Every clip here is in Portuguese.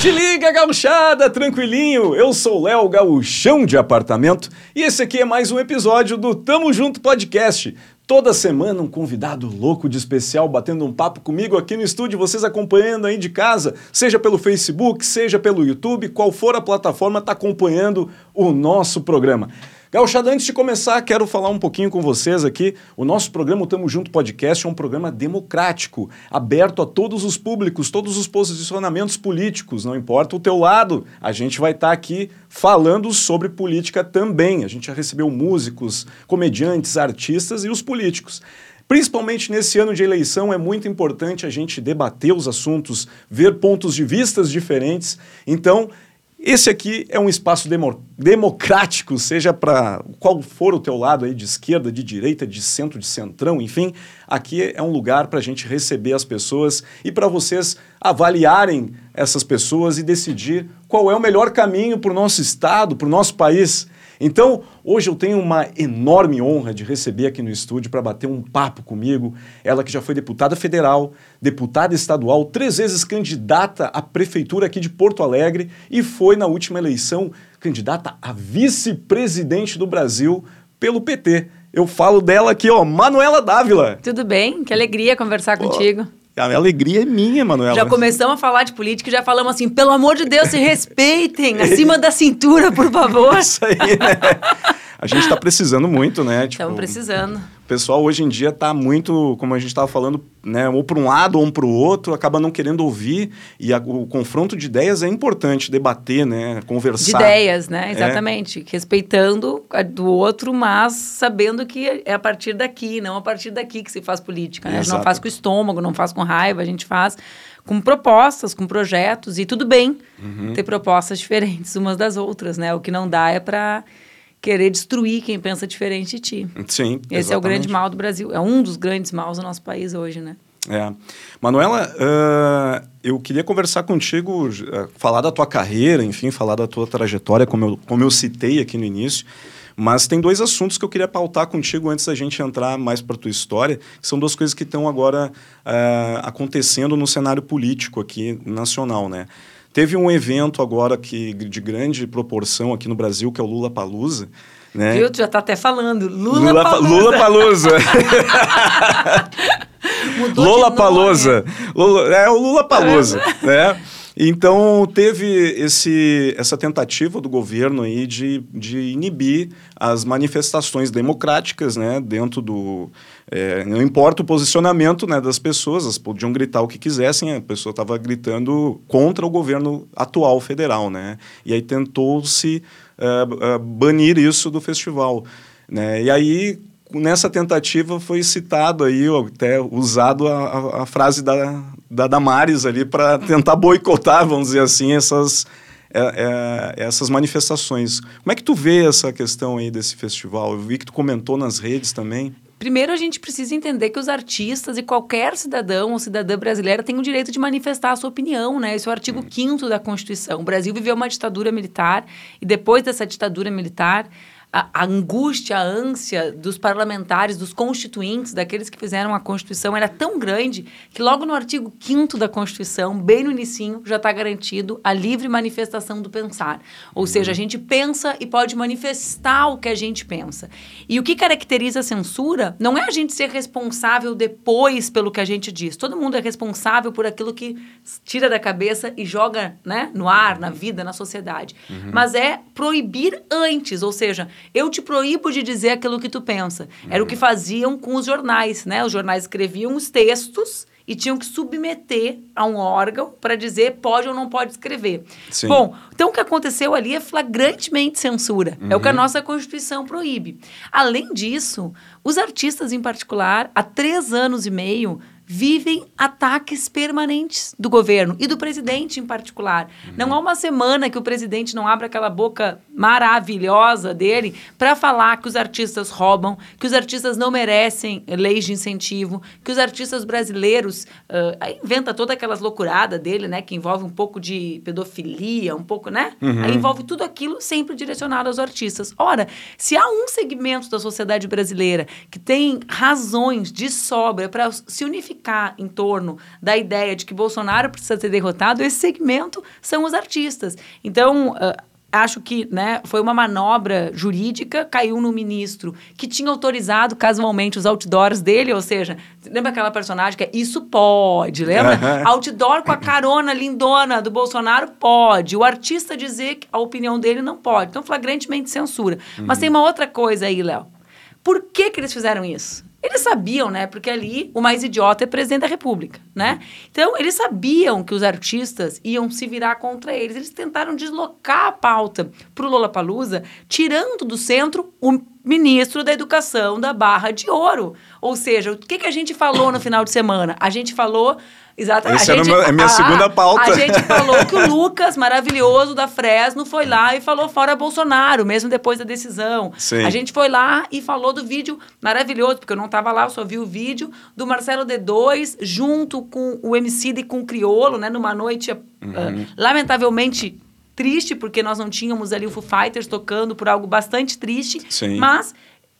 Te liga, gauchada, tranquilinho? Eu sou Léo Gauchão de Apartamento e esse aqui é mais um episódio do Tamo Junto Podcast. Toda semana um convidado louco de especial batendo um papo comigo aqui no estúdio, vocês acompanhando aí de casa, seja pelo Facebook, seja pelo YouTube, qual for a plataforma, tá acompanhando o nosso programa. Gauchada, antes de começar, quero falar um pouquinho com vocês aqui. O nosso programa o Tamo Junto Podcast é um programa democrático, aberto a todos os públicos, todos os posicionamentos políticos, não importa o teu lado. A gente vai estar tá aqui falando sobre política também. A gente já recebeu músicos, comediantes, artistas e os políticos. Principalmente nesse ano de eleição, é muito importante a gente debater os assuntos, ver pontos de vistas diferentes. Então, esse aqui é um espaço demo, democrático, seja para qual for o teu lado aí, de esquerda, de direita, de centro, de centrão, enfim. Aqui é um lugar para a gente receber as pessoas e para vocês avaliarem essas pessoas e decidir qual é o melhor caminho para o nosso estado, para o nosso país. Então, hoje eu tenho uma enorme honra de receber aqui no estúdio para bater um papo comigo. Ela que já foi deputada federal, deputada estadual, três vezes candidata à prefeitura aqui de Porto Alegre e foi na última eleição candidata a vice-presidente do Brasil pelo PT. Eu falo dela aqui, ó, Manuela Dávila. Tudo bem? Que alegria conversar Pô. contigo. A alegria é minha, Manuela. Já começamos a falar de política e já falamos assim, pelo amor de Deus, se respeitem, acima da cintura, por favor. Isso aí, né? A gente está precisando muito, né? Estamos tipo, precisando pessoal hoje em dia está muito, como a gente estava falando, né, ou para um lado ou para o outro, acaba não querendo ouvir. E a, o confronto de ideias é importante, debater, né, conversar. De ideias, né? É. Exatamente. É. Respeitando a do outro, mas sabendo que é a partir daqui, não a partir daqui que se faz política. Né? A gente não faz com estômago, não faz com raiva, a gente faz com propostas, com projetos, e tudo bem uhum. ter propostas diferentes umas das outras, né? O que não dá é para querer destruir quem pensa diferente de ti. Sim. Esse exatamente. é o grande mal do Brasil. É um dos grandes maus do nosso país hoje, né? É. Manuela, uh, eu queria conversar contigo, uh, falar da tua carreira, enfim, falar da tua trajetória, como eu, como eu citei aqui no início. Mas tem dois assuntos que eu queria pautar contigo antes da gente entrar mais para a tua história, que são duas coisas que estão agora uh, acontecendo no cenário político aqui nacional, né? Teve um evento agora que, de grande proporção aqui no Brasil, que é o Lula Palusa. Né? Viu? Tu já está até falando. Lula, Lula Palusa. Lula Palusa. Lula Palusa. Lula, é o Lula Palusa, né? Então, teve esse, essa tentativa do governo aí de, de inibir as manifestações democráticas né, dentro do... É, não importa o posicionamento né, das pessoas, elas podiam gritar o que quisessem, a pessoa estava gritando contra o governo atual federal. Né? E aí tentou-se uh, uh, banir isso do festival. Né? E aí, nessa tentativa foi citado aí, até usado a, a, a frase da, da Damares ali para tentar boicotar, vamos dizer assim, essas, é, é, essas manifestações. Como é que tu vê essa questão aí desse festival? Eu vi que tu comentou nas redes também. Primeiro, a gente precisa entender que os artistas e qualquer cidadão ou cidadã brasileira tem o direito de manifestar a sua opinião, né? Esse é o artigo 5 da Constituição. O Brasil viveu uma ditadura militar e depois dessa ditadura militar, a, a, angústia, a ânsia dos parlamentares, dos constituintes, daqueles que fizeram a Constituição, era tão grande que logo no artigo 5 da Constituição, bem no inicinho, já está garantido a livre manifestação do pensar. Ou uhum. seja, a gente pensa e pode manifestar o que a gente pensa. E o que caracteriza a censura não é a gente ser responsável depois pelo que a gente diz. Todo mundo é responsável por aquilo que tira da cabeça e joga né, no ar, na vida, na sociedade. Uhum. Mas é proibir antes, ou seja, eu te proíbo de dizer aquilo que tu pensa. Era o que faziam com os jornais, né? Os jornais escreviam os textos e tinham que submeter a um órgão para dizer pode ou não pode escrever. Sim. Bom, então o que aconteceu ali é flagrantemente censura. Uhum. É o que a uhum. nossa Constituição proíbe. Além disso, os artistas em particular, há três anos e meio, vivem ataques permanentes do governo e do presidente em particular. Uhum. Não há uma semana que o presidente não abra aquela boca maravilhosa dele para falar que os artistas roubam, que os artistas não merecem leis de incentivo, que os artistas brasileiros uh, inventa toda aquelas loucurada dele, né, que envolve um pouco de pedofilia, um pouco, né? Uhum. Aí envolve tudo aquilo sempre direcionado aos artistas. Ora, se há um segmento da sociedade brasileira que tem razões de sobra para se unificar ficar em torno da ideia de que Bolsonaro precisa ser derrotado, esse segmento são os artistas. Então, uh, acho que né, foi uma manobra jurídica, caiu no ministro que tinha autorizado casualmente os outdoors dele, ou seja, lembra aquela personagem que é isso pode, lembra? Outdoor com a carona lindona do Bolsonaro pode, o artista dizer que a opinião dele não pode. Então, flagrantemente censura. Uhum. Mas tem uma outra coisa aí, Léo. Por que, que eles fizeram isso? Eles sabiam, né? Porque ali o mais idiota é presidente da República, né? Então, eles sabiam que os artistas iam se virar contra eles. Eles tentaram deslocar a pauta para o Lollapalooza, tirando do centro o ministro da Educação da Barra de Ouro. Ou seja, o que, que a gente falou no final de semana? A gente falou Exatamente. Essa a gente, era a minha a, segunda pauta. A gente falou que o Lucas, maravilhoso da Fresno, foi lá e falou fora Bolsonaro, mesmo depois da decisão. Sim. A gente foi lá e falou do vídeo maravilhoso, porque eu não estava lá, eu só vi o vídeo do Marcelo D2 junto com o MC e com o Criolo, né, numa noite uhum. uh, lamentavelmente triste, porque nós não tínhamos ali o Foo Fighters tocando por algo bastante triste, Sim. mas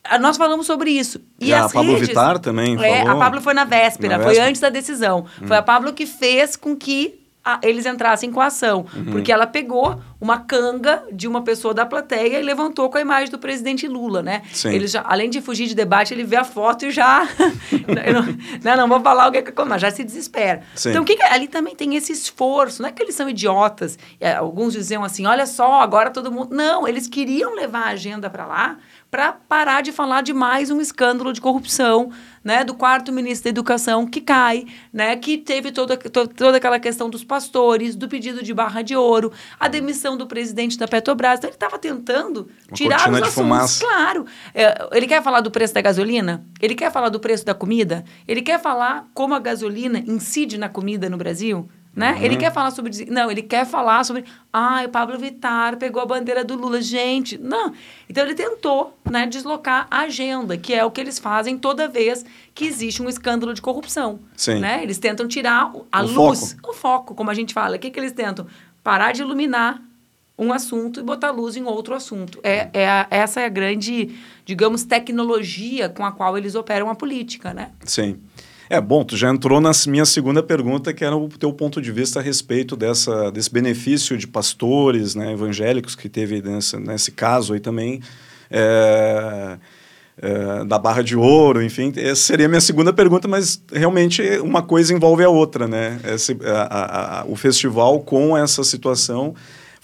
ah, nós falamos sobre isso. E, e a Pablo redes, Vittar também é, falou? A Pablo foi na véspera, na foi véspera. antes da decisão. Hum. Foi a Pablo que fez com que a, eles entrassem com a ação. Uhum. Porque ela pegou uma canga de uma pessoa da plateia e levantou com a imagem do presidente Lula, né? Sim. Ele já, além de fugir de debate, ele vê a foto e já... não, não, não, vou falar o que é mas já se desespera. Sim. Então, o que, que ali também tem esse esforço. Não é que eles são idiotas. É, alguns diziam assim, olha só, agora todo mundo... Não, eles queriam levar a agenda para lá para parar de falar de mais um escândalo de corrupção, né, do quarto ministro da Educação que cai, né, que teve toda, to, toda aquela questão dos pastores, do pedido de barra de ouro, a demissão do presidente da Petrobras. Então, ele estava tentando Uma tirar os assuntos. Fumaça. Claro. É, ele quer falar do preço da gasolina? Ele quer falar do preço da comida? Ele quer falar como a gasolina incide na comida no Brasil? Né? Uhum. Ele quer falar sobre. Não, ele quer falar sobre. Ah, o Pablo Vittar pegou a bandeira do Lula. Gente, não. Então ele tentou né, deslocar a agenda, que é o que eles fazem toda vez que existe um escândalo de corrupção. Sim. Né? Eles tentam tirar a o luz, foco. o foco, como a gente fala. O que, que eles tentam? Parar de iluminar um assunto e botar luz em outro assunto. É, é a, essa é a grande, digamos, tecnologia com a qual eles operam a política, né? Sim. É, bom, tu já entrou na minha segunda pergunta, que era o teu ponto de vista a respeito dessa, desse benefício de pastores né, evangélicos que teve nesse, nesse caso aí também. É, é, da barra de ouro, enfim, essa seria a minha segunda pergunta, mas realmente uma coisa envolve a outra, né? Esse, a, a, a, o festival com essa situação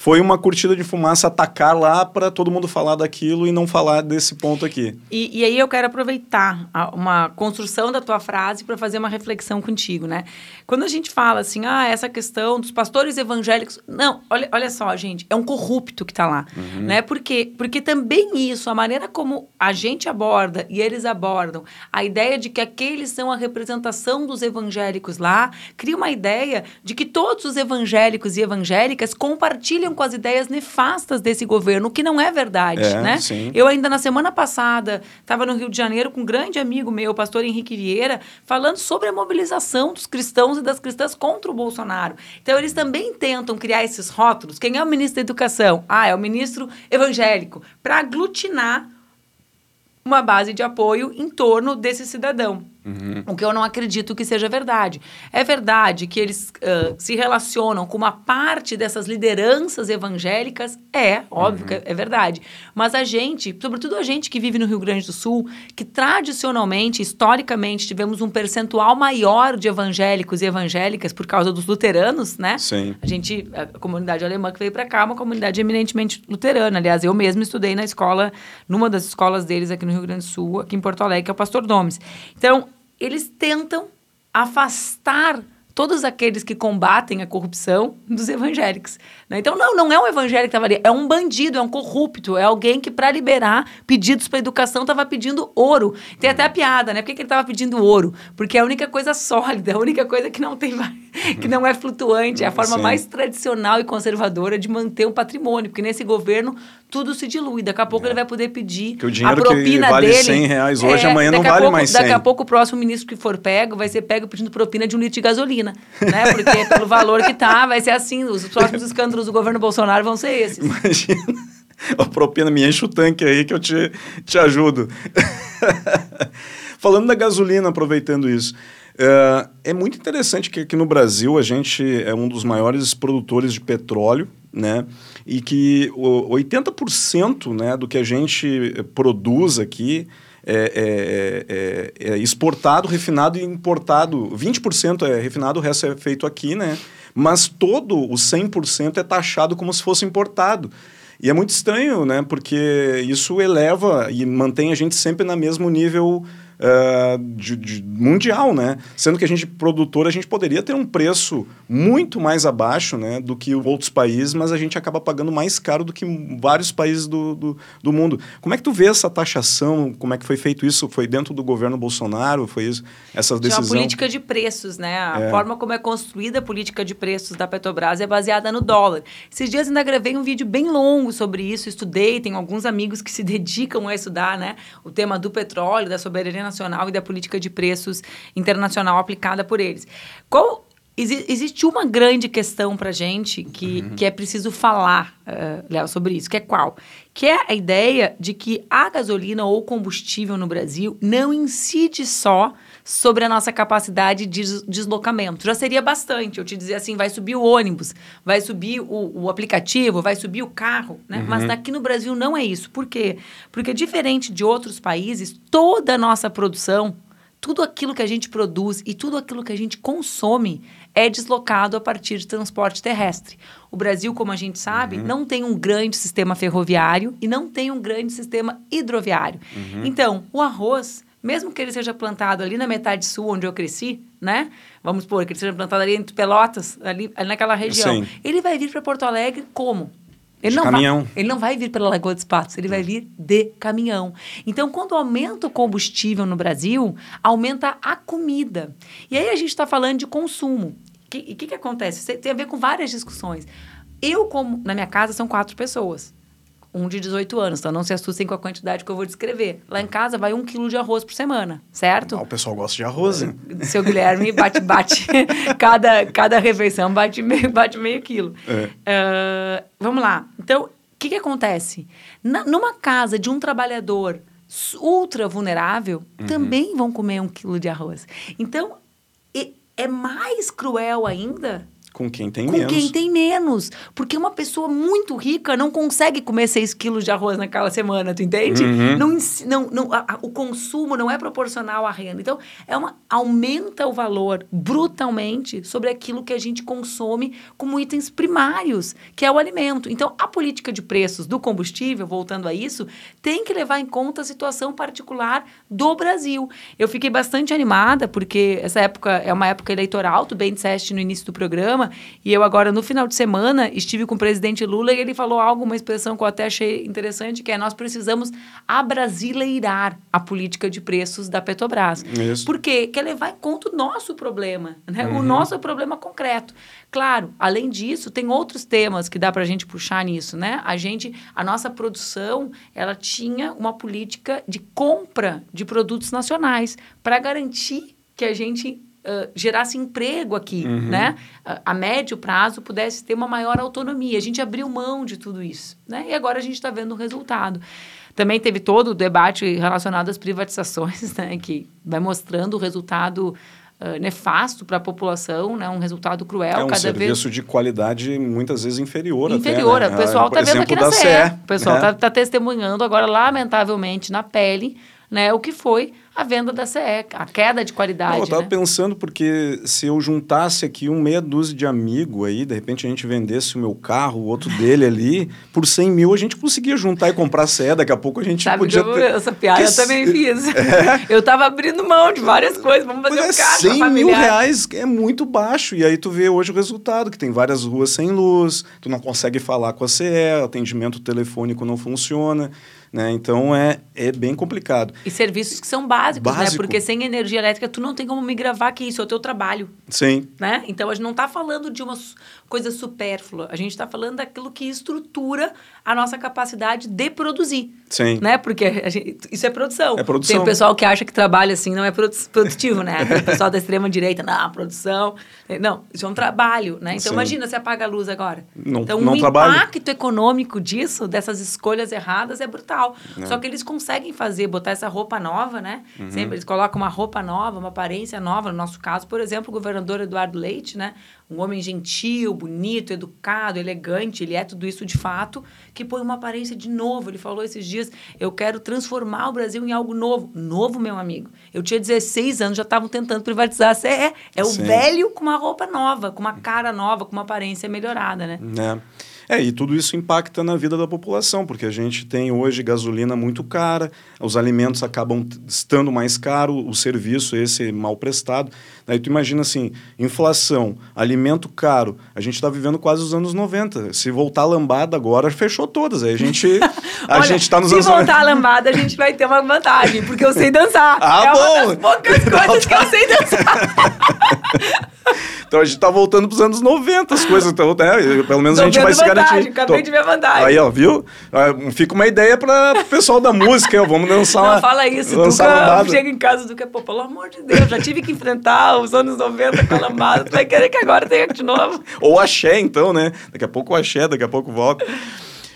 foi uma curtida de fumaça atacar lá para todo mundo falar daquilo e não falar desse ponto aqui. E, e aí eu quero aproveitar a, uma construção da tua frase para fazer uma reflexão contigo, né? Quando a gente fala assim, ah, essa questão dos pastores evangélicos, não, olha, olha só, gente, é um corrupto que está lá, uhum. né? Por quê? Porque também isso, a maneira como a gente aborda e eles abordam, a ideia de que aqueles são a representação dos evangélicos lá, cria uma ideia de que todos os evangélicos e evangélicas compartilham com as ideias nefastas desse governo, o que não é verdade, é, né? Sim. Eu ainda na semana passada estava no Rio de Janeiro com um grande amigo meu, o pastor Henrique Vieira, falando sobre a mobilização dos cristãos e das cristãs contra o Bolsonaro. Então eles também tentam criar esses rótulos. Quem é o ministro da Educação? Ah, é o ministro evangélico, para aglutinar uma base de apoio em torno desse cidadão. Uhum. O que eu não acredito que seja verdade. É verdade que eles uh, se relacionam com uma parte dessas lideranças evangélicas? É, óbvio uhum. que é verdade. Mas a gente, sobretudo a gente que vive no Rio Grande do Sul, que tradicionalmente, historicamente, tivemos um percentual maior de evangélicos e evangélicas por causa dos luteranos, né? Sim. A gente, a comunidade alemã que veio para cá, é uma comunidade eminentemente luterana. Aliás, eu mesmo estudei na escola, numa das escolas deles aqui no Rio Grande do Sul, aqui em Porto Alegre, que é o Pastor Domes. Então, eles tentam afastar todos aqueles que combatem a corrupção dos evangélicos. Né? Então, não, não é um evangélico que estava ali, é um bandido, é um corrupto, é alguém que, para liberar pedidos para educação, estava pedindo ouro. Tem até a piada, né? Por que, que ele estava pedindo ouro? Porque é a única coisa sólida, a única coisa que não tem que não é flutuante, é a forma Sim. mais tradicional e conservadora de manter um patrimônio, porque nesse governo tudo se dilui. Daqui a pouco é. ele vai poder pedir que o dinheiro a propina que vale dele. 100 reais hoje, é, amanhã não vale pouco, mais 100. Daqui a pouco o próximo ministro que for pego vai ser pego pedindo propina de um litro de gasolina, né? Porque pelo valor que tá, vai ser assim. Os próximos escândalos do governo Bolsonaro vão ser esses. Imagina. A propina me enche o tanque aí que eu te, te ajudo. Falando da gasolina, aproveitando isso. É, é muito interessante que aqui no Brasil a gente é um dos maiores produtores de petróleo, né? E que o 80% né, do que a gente produz aqui é, é, é, é, exportado, refinado e importado. 20% é refinado, o resto é feito aqui, né? Mas todo o 100% é taxado como se fosse importado. E é muito estranho, né? Porque isso eleva e mantém a gente sempre no mesmo nível uh, de, de mundial, né? Sendo que a gente, produtor, a gente poderia ter um preço muito mais abaixo né, do que outros países, mas a gente acaba pagando mais caro do que vários países do, do, do mundo. Como é que tu vê essa taxação? Como é que foi feito isso? Foi dentro do governo Bolsonaro? Foi isso, essa decisão? É uma política de preços, né? A é. forma como é construída a política de preços da Petrobras é baseada no dólar. Esses dias ainda gravei um vídeo bem longo sobre isso, estudei, tenho alguns amigos que se dedicam a estudar né, o tema do petróleo, da soberania nacional e da política de preços internacional aplicada por eles. Qual existe uma grande questão para gente que, uhum. que é preciso falar, uh, Léo, sobre isso, que é qual? Que é a ideia de que a gasolina ou combustível no Brasil não incide só sobre a nossa capacidade de deslocamento. Já seria bastante eu te dizer assim, vai subir o ônibus, vai subir o, o aplicativo, vai subir o carro, né? Uhum. Mas aqui no Brasil não é isso. Por quê? Porque diferente de outros países, toda a nossa produção, tudo aquilo que a gente produz e tudo aquilo que a gente consome é deslocado a partir de transporte terrestre. O Brasil, como a gente sabe, uhum. não tem um grande sistema ferroviário e não tem um grande sistema hidroviário. Uhum. Então, o arroz, mesmo que ele seja plantado ali na metade sul, onde eu cresci, né? Vamos supor que ele seja plantado ali entre Pelotas, ali, ali naquela região. Sim. Ele vai vir para Porto Alegre como? Ele de não caminhão. Vai, ele não vai vir pela Lagoa dos Patos, ele vai vir de caminhão. Então, quando aumenta o combustível no Brasil, aumenta a comida. E aí a gente está falando de consumo. O que, que, que acontece? Tem a ver com várias discussões. Eu, como na minha casa, são quatro pessoas. Um de 18 anos, então não se assustem com a quantidade que eu vou descrever. Lá em casa vai um quilo de arroz por semana, certo? Ah, o pessoal gosta de arroz, hein? Seu Guilherme bate, bate. cada, cada refeição bate meio, bate meio quilo. É. Uh, vamos lá. Então, o que, que acontece? Na, numa casa de um trabalhador ultra vulnerável, uhum. também vão comer um quilo de arroz. Então, é mais cruel ainda com quem tem com menos. Com quem tem menos. Porque uma pessoa muito rica não consegue comer 6 quilos de arroz naquela semana, tu entende? Uhum. Não, não, não, a, a, o consumo não é proporcional à renda. Então, é uma, aumenta o valor brutalmente sobre aquilo que a gente consome como itens primários, que é o alimento. Então, a política de preços do combustível, voltando a isso, tem que levar em conta a situação particular do Brasil. Eu fiquei bastante animada, porque essa época é uma época eleitoral, tu bem disseste no início do programa, e eu agora, no final de semana, estive com o presidente Lula e ele falou algo, uma expressão que eu até achei interessante, que é nós precisamos abrasileirar a política de preços da Petrobras. Isso. Por quê? Quer levar em conta o nosso problema, né? Uhum. o nosso problema concreto. Claro, além disso, tem outros temas que dá para a gente puxar nisso, né? A gente, a nossa produção, ela tinha uma política de compra de produtos nacionais para garantir que a gente uh, gerasse emprego aqui, uhum. né? Uh, a médio prazo pudesse ter uma maior autonomia. A gente abriu mão de tudo isso, né? E agora a gente está vendo o resultado. Também teve todo o debate relacionado às privatizações, né? Que vai mostrando o resultado Uh, nefasto para a população, né? um resultado cruel. É um cada serviço vez... de qualidade muitas vezes inferior. Inferior. Até, né? O pessoal está vendo aqui na CE. CE. O pessoal está né? tá testemunhando agora, lamentavelmente, na pele, né? o que foi a venda da CE, a queda de qualidade. Não, eu estava né? pensando porque se eu juntasse aqui um meia dúzia de amigo aí, de repente a gente vendesse o meu carro, o outro dele ali, por 100 mil a gente conseguia juntar e comprar CE, daqui a pouco a gente Sabe podia... Que ter... Essa piada eu também fiz. É. Eu estava abrindo mão de várias coisas, vamos fazer Mas um carro 100 mil reais é muito baixo, e aí tu vê hoje o resultado, que tem várias ruas sem luz, tu não consegue falar com a CE, atendimento telefônico não funciona... Né? Então é, é bem complicado. E serviços que são básicos, né? Básico. né? Porque sem energia elétrica tu não tem como me gravar que isso é o teu trabalho. Sim. Né? Então a gente não está falando de uma coisa supérflua, a gente está falando daquilo que estrutura a nossa capacidade de produzir. Sim. Né? Porque gente, isso é produção. É produção. Tem o pessoal que acha que trabalho assim não é produtivo, né? Tem o pessoal da extrema direita, não, produção. Não, isso é um trabalho, né? Então Sim. imagina se apaga a luz agora. Não, então não o trabalho. impacto econômico disso, dessas escolhas erradas, é brutal. Local. É. Só que eles conseguem fazer, botar essa roupa nova, né? Uhum. Sempre eles colocam uma roupa nova, uma aparência nova. No nosso caso, por exemplo, o governador Eduardo Leite, né? Um homem gentil, bonito, educado, elegante, ele é tudo isso de fato, que põe uma aparência de novo. Ele falou esses dias: eu quero transformar o Brasil em algo novo. Novo, meu amigo. Eu tinha 16 anos, já estavam tentando privatizar a CE. É o Sim. velho com uma roupa nova, com uma cara nova, com uma aparência melhorada, né? É. É, e tudo isso impacta na vida da população, porque a gente tem hoje gasolina muito cara, os alimentos acabam estando mais caros, o serviço esse mal prestado. Daí tu imagina assim, inflação, alimento caro, a gente está vivendo quase os anos 90. Se voltar a lambada agora, fechou todas. Aí a gente a Olha, gente está nos se anos... voltar a lambada, a gente vai ter uma vantagem, porque eu sei dançar. Ah, é bom! uma das poucas coisas que eu sei dançar. Então a gente tá voltando pros anos 90 as coisas. Então, né, pelo menos Tô a gente vai se garantir. Acabei Tô... de ver a vantagem. Aí, ó, viu? Ah, fica uma ideia para o pessoal da música. Ó, vamos lançar Não, uma, fala isso. Tu chega em casa do que, pô, pelo amor de Deus, já tive que enfrentar os anos 90 com a lambada. Tu vai querer que agora tenha de novo. Ou axé, então, né? Daqui a pouco axé, daqui a pouco volta.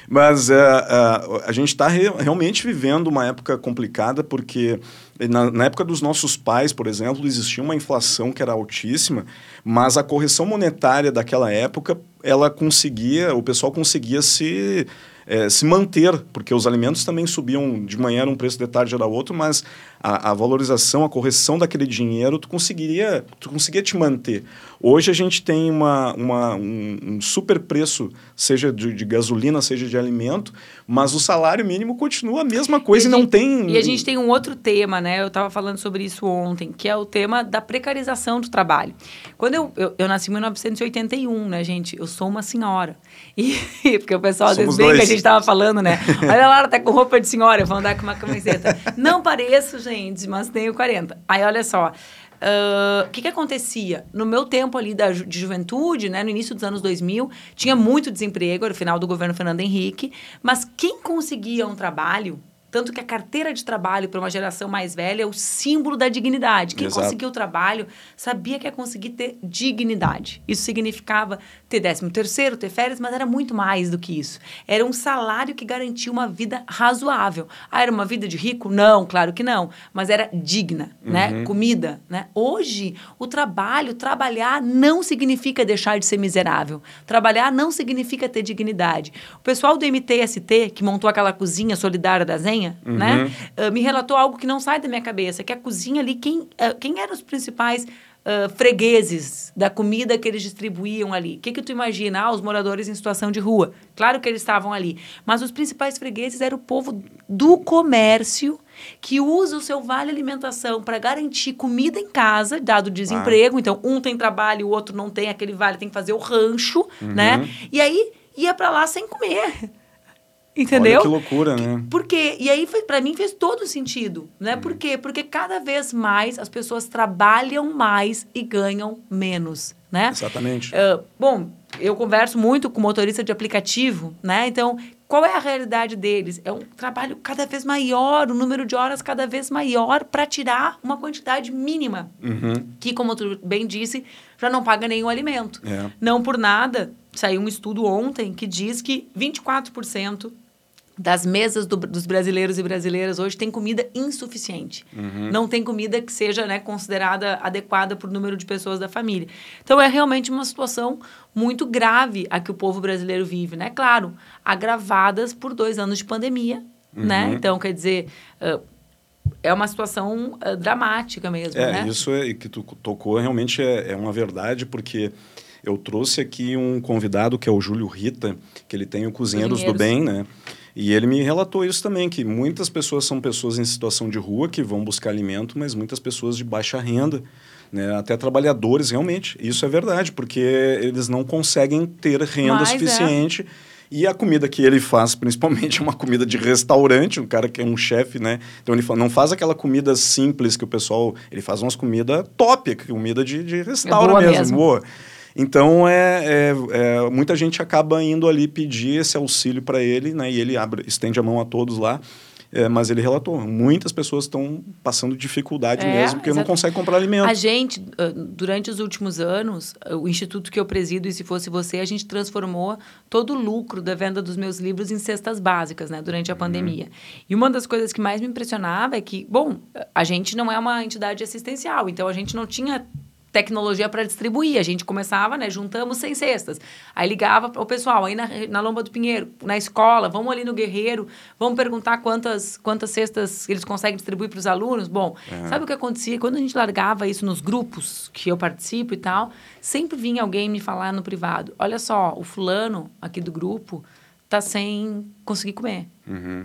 Mas uh, uh, a gente está re realmente vivendo uma época complicada porque na, na, época dos nossos pais, por exemplo, existia uma inflação que era altíssima, mas a correção monetária daquela época, ela conseguia, o pessoal conseguia se é, se manter, porque os alimentos também subiam, de manhã era um preço, de tarde era outro, mas a, a, valorização, a correção daquele dinheiro, tu conseguiria, tu conseguia te manter. Hoje a gente tem uma, uma um, um, super preço, seja de, de, gasolina, seja de alimento, mas o salário mínimo continua a mesma coisa e, e não gente, tem... E a gente tem um outro tema, né? Eu estava falando sobre isso ontem, que é o tema da precarização do trabalho. Quando eu, eu, eu nasci em 1981, né, gente? Eu sou uma senhora. E, porque o pessoal às vezes vem que a gente estava falando, né? Olha lá, ela tá com roupa de senhora, eu vou andar com uma camiseta. Não pareço, gente, mas tenho 40. Aí, olha só. O uh, que, que acontecia? No meu tempo ali da, de juventude, né, no início dos anos 2000, tinha muito desemprego, era o final do governo Fernando Henrique, mas quem conseguia um trabalho tanto que a carteira de trabalho para uma geração mais velha é o símbolo da dignidade. Quem Exato. conseguiu o trabalho sabia que ia conseguir ter dignidade. Isso significava ter décimo terceiro, ter férias, mas era muito mais do que isso. Era um salário que garantia uma vida razoável. Ah, era uma vida de rico? Não, claro que não. Mas era digna, né? uhum. né? Comida, né? Hoje, o trabalho, trabalhar não significa deixar de ser miserável. Trabalhar não significa ter dignidade. O pessoal do MTST, que montou aquela cozinha solidária da Zen, cozinha, uhum. né? Uh, me relatou algo que não sai da minha cabeça, que a cozinha ali, quem, uh, quem eram os principais uh, fregueses da comida que eles distribuíam ali? O que, que tu imagina? Ah, os moradores em situação de rua. Claro que eles estavam ali. Mas os principais fregueses eram o povo do comércio que usa o seu vale alimentação para garantir comida em casa, dado o desemprego. Ah. Então, um tem trabalho, o outro não tem, aquele vale tem que fazer o rancho, uhum. né? E aí ia para lá sem comer. Entendeu? Olha que loucura, né? Porque e aí para mim fez todo sentido, né? Uhum. Por quê? Porque cada vez mais as pessoas trabalham mais e ganham menos, né? Exatamente. Uh, bom, eu converso muito com motorista de aplicativo, né? Então, qual é a realidade deles? É um trabalho cada vez maior, um número de horas cada vez maior para tirar uma quantidade mínima, uhum. que, como tu bem disse, já não paga nenhum alimento. É. Não por nada, saiu um estudo ontem que diz que 24% das mesas do, dos brasileiros e brasileiras hoje tem comida insuficiente. Uhum. Não tem comida que seja né, considerada adequada o número de pessoas da família. Então, é realmente uma situação muito grave a que o povo brasileiro vive, né? Claro, agravadas por dois anos de pandemia, uhum. né? Então, quer dizer... Uh, é uma situação uh, dramática mesmo, é, né? Isso é, que tu tocou realmente é, é uma verdade, porque eu trouxe aqui um convidado que é o Júlio Rita, que ele tem o Cozinheiros, Cozinheiros. do Bem, né? E ele me relatou isso também, que muitas pessoas são pessoas em situação de rua que vão buscar alimento, mas muitas pessoas de baixa renda, né? até trabalhadores, realmente. Isso é verdade, porque eles não conseguem ter renda mas é. suficiente. É. E a comida que ele faz, principalmente, é uma comida de restaurante, um cara que é um chefe, né? Então ele não faz aquela comida simples que o pessoal. Ele faz umas comidas top, comida de, de restaurante é mesmo. mesmo. Boa. Então, é, é, é, muita gente acaba indo ali pedir esse auxílio para ele, né? E ele abre, estende a mão a todos lá. É, mas ele relatou, muitas pessoas estão passando dificuldade É, mesmo, porque não conseguem comprar alimento. A gente, durante os últimos anos, o instituto que eu presido, e se fosse você, a gente transformou todo o lucro da venda dos meus livros em cestas básicas, né, durante a pandemia. E uma das coisas que mais me impressionava é que, bom, a gente não é uma entidade assistencial, então a gente não tinha tecnologia para distribuir. A gente começava, né? Juntamos 100 cestas. Aí ligava para o pessoal, aí na, na Lomba do Pinheiro, na escola, vamos ali no Guerreiro, vamos perguntar quantas, quantas cestas eles conseguem distribuir para os alunos. Bom, sabe o que acontecia? Quando a gente largava isso nos grupos que eu participo e tal, sempre vinha alguém me falar no privado: olha só, o fulano aqui do grupo tá sem conseguir comer.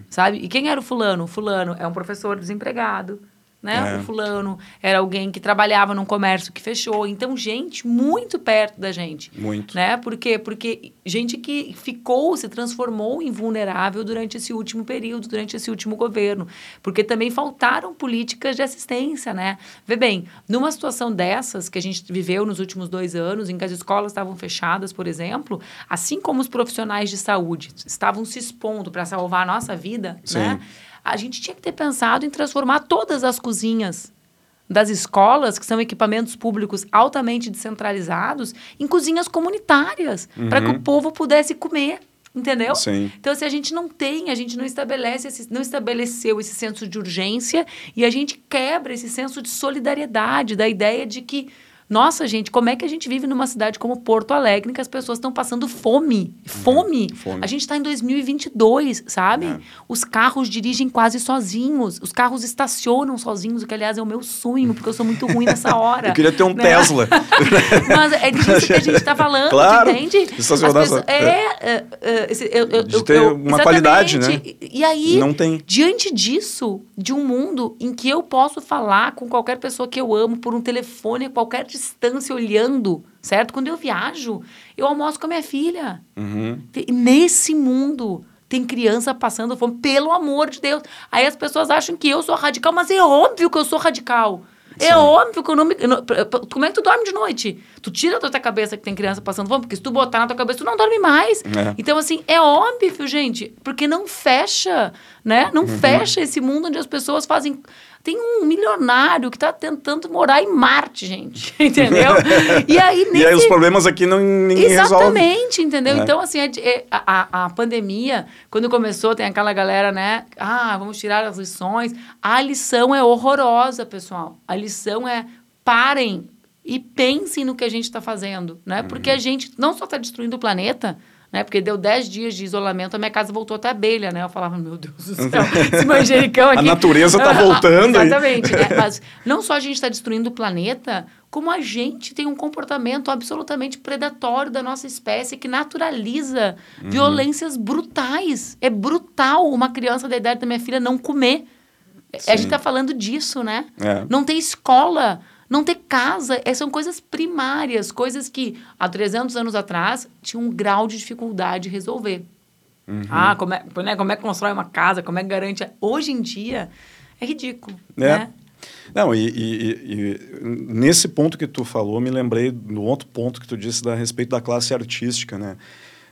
Sabe? E quem era o fulano? O fulano é um professor desempregado, né? É. O fulano era alguém que trabalhava num comércio que fechou. Então, gente muito perto da gente. Muito. Né? Por quê? Porque gente que ficou, se transformou em vulnerável durante esse último período, durante esse último governo. Porque também faltaram políticas de assistência, né? Vê bem, numa situação dessas que a gente viveu nos últimos dois anos, em que as escolas estavam fechadas, por exemplo, assim como os profissionais de saúde estavam se expondo para salvar a nossa vida, Sim. né? A gente tinha que ter pensado em transformar todas as cozinhas das escolas, que são equipamentos públicos altamente descentralizados, em cozinhas comunitárias, para que o povo pudesse comer. Entendeu? Sim. Então, se a gente não tem, a gente não estabelece esse, não estabeleceu esse senso de urgência e a gente quebra esse senso de solidariedade, da ideia de que, nossa, gente, como é que a gente vive numa cidade como Porto Alegre, que as pessoas estão passando fome? Fome. fome. A gente está em 2022, sabe? É. Os carros dirigem quase sozinhos, os carros estacionam sozinhos, o que, aliás, é o meu sonho, porque eu sou muito ruim nessa hora. Eu queria ter um né? Tesla. Mas é disso que a gente está falando, Claro. entende? Estacionar As pessoas- só- é, é, é, esse- eu- eu- De eu- ter uma qualidade, exatamente. E, aí, Não tem. diante disso, de um mundo em que eu posso falar com qualquer pessoa que eu amo por um telefone qualquer distância, olhando, certo? Quando eu viajo, eu almoço com a minha filha. Uhum. Nesse mundo tem criança passando fome, pelo amor de Deus. Aí as pessoas acham que eu sou radical, mas é óbvio que eu sou radical. É óbvio que eu não me. eu não- como é que tu dorme de noite? Tu tira da tua cabeça que tem criança passando fome, porque se tu botar na tua cabeça, tu não dorme mais. É. Então, assim, é óbvio, gente, porque não fecha, né? Não Uhum. fecha esse mundo onde as pessoas fazem. Tem um milionário que tá tentando morar em Marte, gente. Entendeu? E aí, nesse... E aí os problemas aqui não, ninguém resolve. Exatamente, entendeu? É. Então, assim, é a, a- a pandemia, quando começou, tem aquela galera, né? Ah, vamos tirar as lições. A lição é horrorosa, pessoal. A lição é parem e pensem no que a gente está fazendo, né? Porque Uhum. a gente não só está destruindo o planeta, né? Porque deu 10 dias de isolamento, a minha casa voltou até abelha, né? Eu falava, meu Deus do céu, esse manjericão aqui. A natureza tá voltando aí. Exatamente. né? Mas não só a gente está destruindo o planeta, como a gente tem um comportamento absolutamente predatório da nossa espécie que naturaliza Uhum. violências brutais. É brutal uma criança da idade da minha filha não comer. A Sim. gente está falando disso, né? É. Não ter escola, não ter casa. É, são coisas primárias, coisas que há 300 anos atrás tinham um grau de dificuldade de resolver. Uhum. Ah, como é, né, como é que constrói uma casa, como é que garante. a- Hoje em dia é ridículo. É. Né? Não, e, e- e- nesse ponto que tu falou, me lembrei do outro ponto que tu disse da, a respeito da classe artística, né?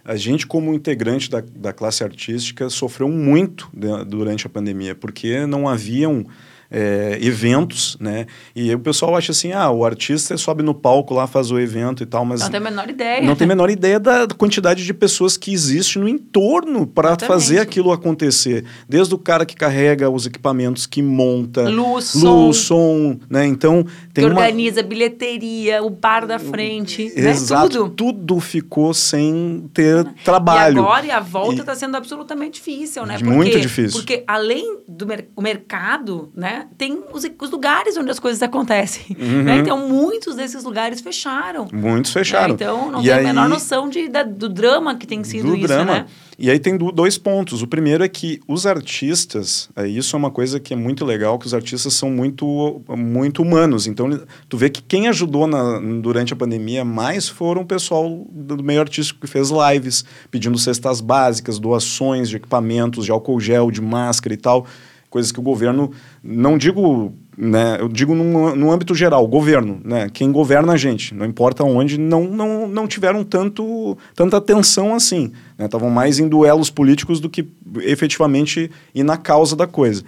A gente, como integrante da, da classe artística, sofreu muito de- durante a pandemia, porque não haviam é, eventos, né? E o pessoal acha assim, ah, o artista sobe no palco lá, faz o evento e tal, mas Não tem a menor ideia. não tem a menor ideia da quantidade de pessoas que existe no entorno para fazer aquilo acontecer. Desde o cara que carrega os equipamentos, que monta, Luz, luz, som. som, né? Então tem que uma organiza a bilheteria, o bar da frente, Exato, né? Tudo. tudo ficou sem ter trabalho. E agora e a volta E- está sendo absolutamente difícil, né? Muito difícil. Porque além do mer o mercado, né, tem os, os lugares onde as coisas acontecem. Uhum. Né? Então, muitos desses lugares fecharam. Muitos fecharam. né? Então, não E tem a aí- menor noção de, da- do drama que tem sido do isso, drama. né? E aí tem do- dois pontos. O primeiro é que os artistas, é, isso é uma coisa que é muito legal, que os artistas são muito, muito humanos. Então, tu vê que quem ajudou na- durante a pandemia mais foram o pessoal do meio artístico que fez lives, pedindo cestas básicas, doações de equipamentos, de álcool gel, de máscara e tal. Coisas que o governo, não digo né, eu digo num, num âmbito geral, governo, né, quem governa a gente, não importa onde, não, não, não tiveram tanto, tanta atenção assim. Estavam né, mais em duelos políticos do que efetivamente ir na causa da coisa.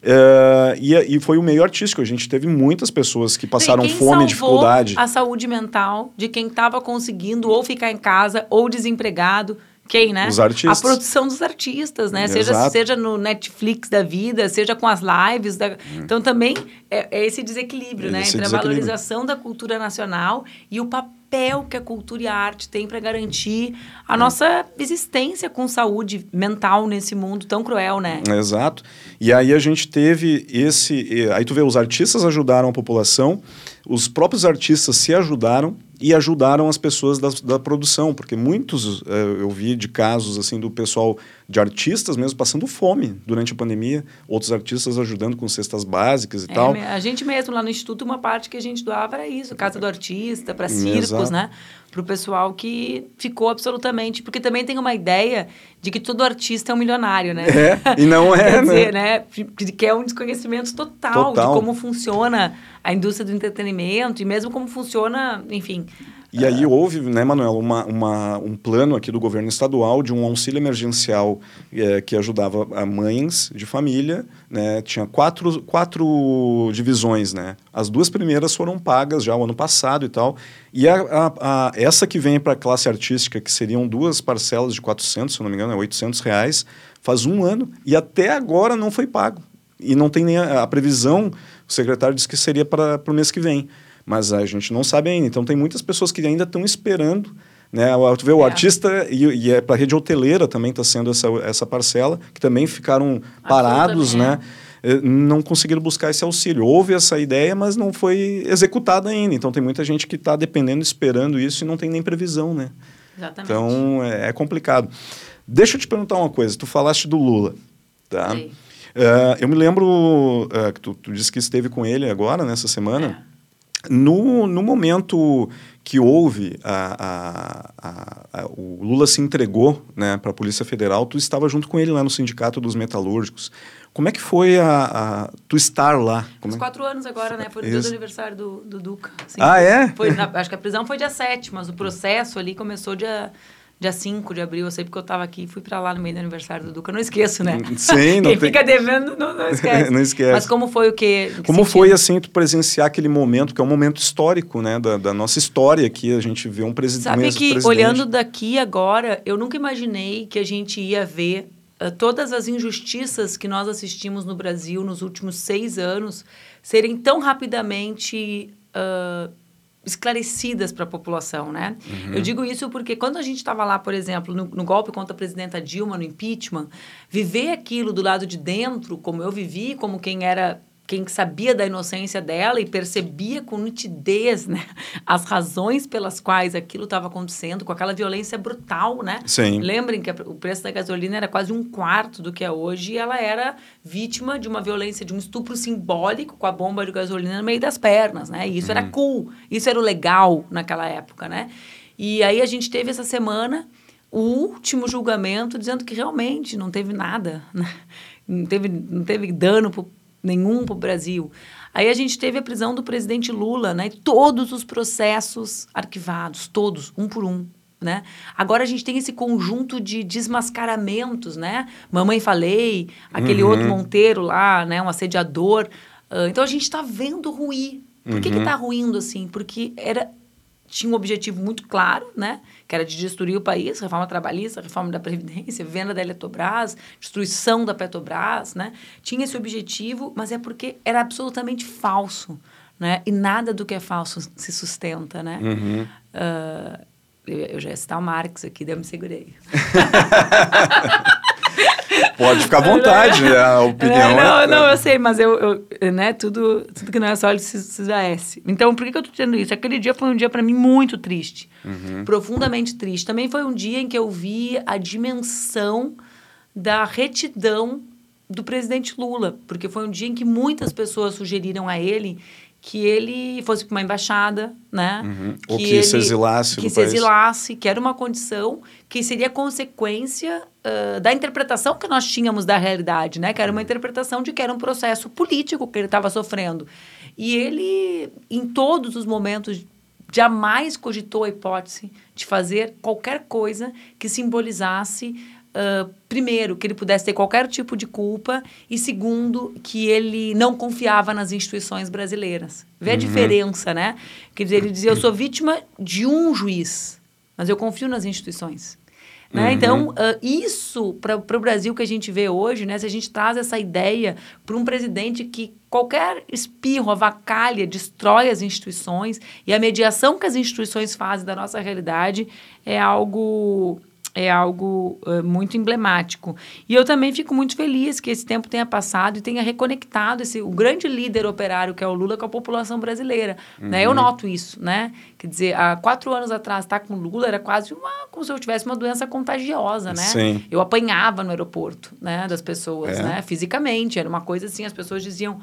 Uh, e, e, foi o meio artístico. A gente teve muitas pessoas que passaram fome dificuldade. A saúde mental de quem estava conseguindo ou ficar em casa ou desempregado quem, né? Os artistas. A produção dos artistas, né? Seja, seja no Netflix da vida, seja com as lives. Da... Hum. Então, também é, é esse desequilíbrio, né? Entre a valorização da cultura nacional e o papel que a cultura e a arte têm para garantir a hum. nossa existência com saúde mental nesse mundo tão cruel, né? Exato. E aí a gente teve esse... Aí tu vê, os artistas ajudaram a população, os próprios artistas se ajudaram e ajudaram as pessoas da, da produção, porque muitos eh, eu vi de casos assim do pessoal de artistas mesmo passando fome durante a pandemia, outros artistas ajudando com cestas básicas e é, tal. A gente mesmo lá no instituto uma parte que a gente doava era isso, casa do artista, para circos, Exato. né? Para o pessoal que ficou absolutamente, porque também tem uma ideia de que todo artista é um milionário, né? É, e não é, Quer dizer, né? Que é um desconhecimento total, total de como funciona a indústria do entretenimento e mesmo como funciona, enfim, e aí houve, né, Manuel, uma, uma, um plano aqui do governo estadual de um auxílio emergencial é, que ajudava a mães de família, né, tinha quatro, quatro divisões, né, as duas primeiras foram pagas já o ano passado e tal, e a, a, a essa que vem para a classe artística, que seriam duas parcelas de 400, se não me engano, é 800 reais, faz um ano e até agora não foi pago. E não tem nem a, a previsão, o secretário disse que seria para o mês que vem mas a gente não sabe ainda. Então tem muitas pessoas que ainda estão esperando. Né? Tu vê o é. artista, e, e é para a rede hoteleira também está sendo essa, essa parcela, que também ficaram parados, né? Eh, não conseguiram buscar esse auxílio. Houve essa ideia, mas não foi executada ainda. Então tem muita gente que está dependendo, esperando isso e não tem nem previsão, né? Exatamente. Então é, é complicado. Deixa eu te perguntar uma coisa. Tu falaste do Lula, tá? Uh, eu me lembro uh, que tu, tu, disse que esteve com ele agora, nessa semana. É. No, no momento que houve, a, a, a, o Lula se entregou né, para a Polícia Federal, tu estava junto com ele lá no Sindicato dos Metalúrgicos. Como é que foi a, tu estar lá? Como Uns é... quatro anos agora, né? Foi no dia do aniversário do, do Duca. Assim, ah, é? Foi, na, acho que a prisão foi dia 7, mas o processo ali começou dia dia 5 de abril, eu sei porque eu estava aqui e fui para lá no meio do aniversário do Duca. Eu não esqueço, né? Sim, não Quem tem... fica devendo não, não esquece. não esquece. Mas como foi o quê? Que como sentido? foi, assim, tu presenciar aquele momento, que é um momento histórico, né? Da, da nossa história aqui, a gente vê um, presi Sabe que, presidente... olhando daqui agora, eu nunca imaginei que a gente ia ver uh, todas as injustiças que nós assistimos no Brasil nos últimos seis anos serem tão rapidamente... Uh, esclarecidas para a população, né? Uhum. Eu digo isso porque quando a gente estava lá, por exemplo, no, no, golpe contra a presidenta Dilma, no impeachment, viver aquilo do lado de dentro, como eu vivi, como quem era quem sabia da inocência dela e percebia com nitidez né, as razões pelas quais aquilo estava acontecendo, com aquela violência brutal, né? Sim. Lembrem que o preço da gasolina era quase um quarto do que é hoje e ela era vítima de uma violência, de um estupro simbólico com a bomba de gasolina no meio das pernas, né? E isso uhum. era cool, isso era o legal naquela época, né? E aí a gente teve essa semana o último julgamento dizendo que realmente não teve nada, né? não teve, não teve dano nenhum para o Brasil. Aí a gente teve a prisão do presidente Lula, né? Todos os processos arquivados, todos, um por um. Né? Agora a gente tem esse conjunto de desmascaramentos, né? Mamãe falei, aquele uhum. outro Monteiro lá, né? Um assediador. Uh, então a gente está vendo ruir. Por uhum. que está ruindo assim? Porque era tinha um objetivo muito claro, né? Que era de destruir o país, reforma trabalhista, reforma da Previdência, venda da Eletrobras, destruição da Petrobras, né? Tinha esse objetivo, mas é porque era absolutamente falso, né? E nada do que é falso se sustenta, né? Uhum. Uh, eu, eu, já ia citar o Marx aqui, daí eu me segurei. Pode ficar à vontade, né? a opinião não, não, é... Não, eu sei, mas eu, eu, né, tudo, tudo que não é sólido se, S. Então, por que, que eu estou dizendo isso? Aquele dia foi um dia para mim muito triste, uhum. profundamente triste. Também foi um dia em que eu vi a dimensão da retidão do presidente Lula, porque foi um dia em que muitas pessoas sugeriram a ele que ele fosse para uma embaixada, né? Uhum. Ou que, que ele, se exilasse Que se país. exilasse, que era uma condição que seria consequência uh, da interpretação que nós tínhamos da realidade, né? Que era uma interpretação de que era um processo político que ele estava sofrendo. E ele, em todos os momentos, jamais cogitou a hipótese de fazer qualquer coisa que simbolizasse Uh, primeiro, que ele pudesse ter qualquer tipo de culpa, e segundo, que ele não confiava nas instituições brasileiras. Vê uhum. a diferença, né? Quer dizer, ele dizia: eu sou vítima de um juiz, mas eu confio nas instituições. Né? Uhum. Então, uh, isso para o Brasil que a gente vê hoje, né? se a gente traz essa ideia para um presidente que qualquer espirro, avacalha, destrói as instituições e a mediação que as instituições fazem da nossa realidade é algo é algo uh, muito emblemático. E eu também fico muito feliz que esse tempo tenha passado e tenha reconectado esse, o grande líder operário que é o Lula com a população brasileira. Uhum. Né? Eu noto isso, né? Quer dizer, há quatro anos atrás, estar com o Lula era quase uma, como se eu tivesse uma doença contagiosa, né? Sim. Eu apanhava no aeroporto, né? Das pessoas, é. né? Fisicamente, era uma coisa assim, as pessoas diziam...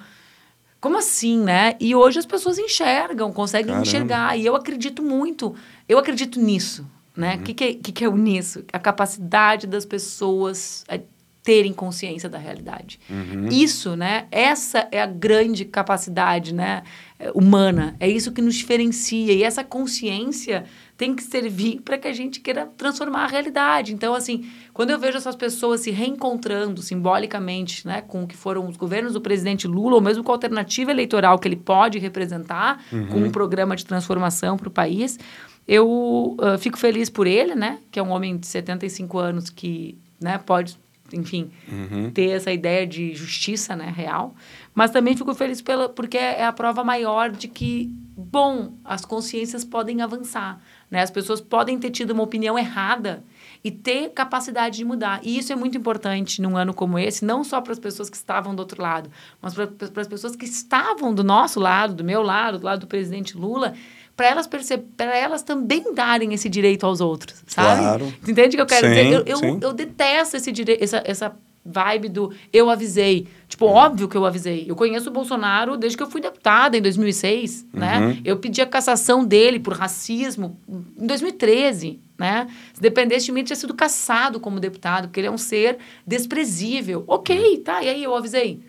Como assim, né? E hoje as pessoas enxergam, conseguem Caramba. enxergar. E eu acredito muito, eu acredito nisso, né? O uhum. que, que, é, que, que é o nisso? A capacidade das pessoas terem consciência da realidade. Uhum. Isso, né? Essa é a grande capacidade, né? Humana. É isso que nos diferencia. E essa consciência tem que servir para que a gente queira transformar a realidade. Então, assim, quando eu vejo essas pessoas se reencontrando simbolicamente, né, com o que foram os governos do presidente Lula, ou mesmo com a alternativa eleitoral que ele pode representar, uhum. com um programa de transformação para o país, eu uh, fico feliz por ele, né? Que é um homem de 75 anos que né, pode, enfim, uhum. ter essa ideia de justiça né, real. Mas também fico feliz pela, porque é a prova maior de que, bom, as consciências podem avançar. Né? As pessoas podem ter tido uma opinião errada e ter capacidade de mudar. E isso é muito importante num ano como esse, não só para as pessoas que estavam do outro lado, mas para as pessoas que estavam do nosso lado, do meu lado, do lado do presidente Lula, para elas para elas também darem esse direito aos outros, sabe? Claro. Entende o que eu quero sim, dizer? Eu, eu, eu, detesto esse direito, essa, essa vibe do eu avisei. Tipo, óbvio que eu avisei. Eu conheço o Bolsonaro desde que eu fui deputada, em 2006, né? uhum. né? Eu pedi a cassação dele por racismo em 2013, né? Se dependesse de mim, ele tinha sido cassado como deputado, porque ele é um ser desprezível. Ok, tá, e aí eu avisei.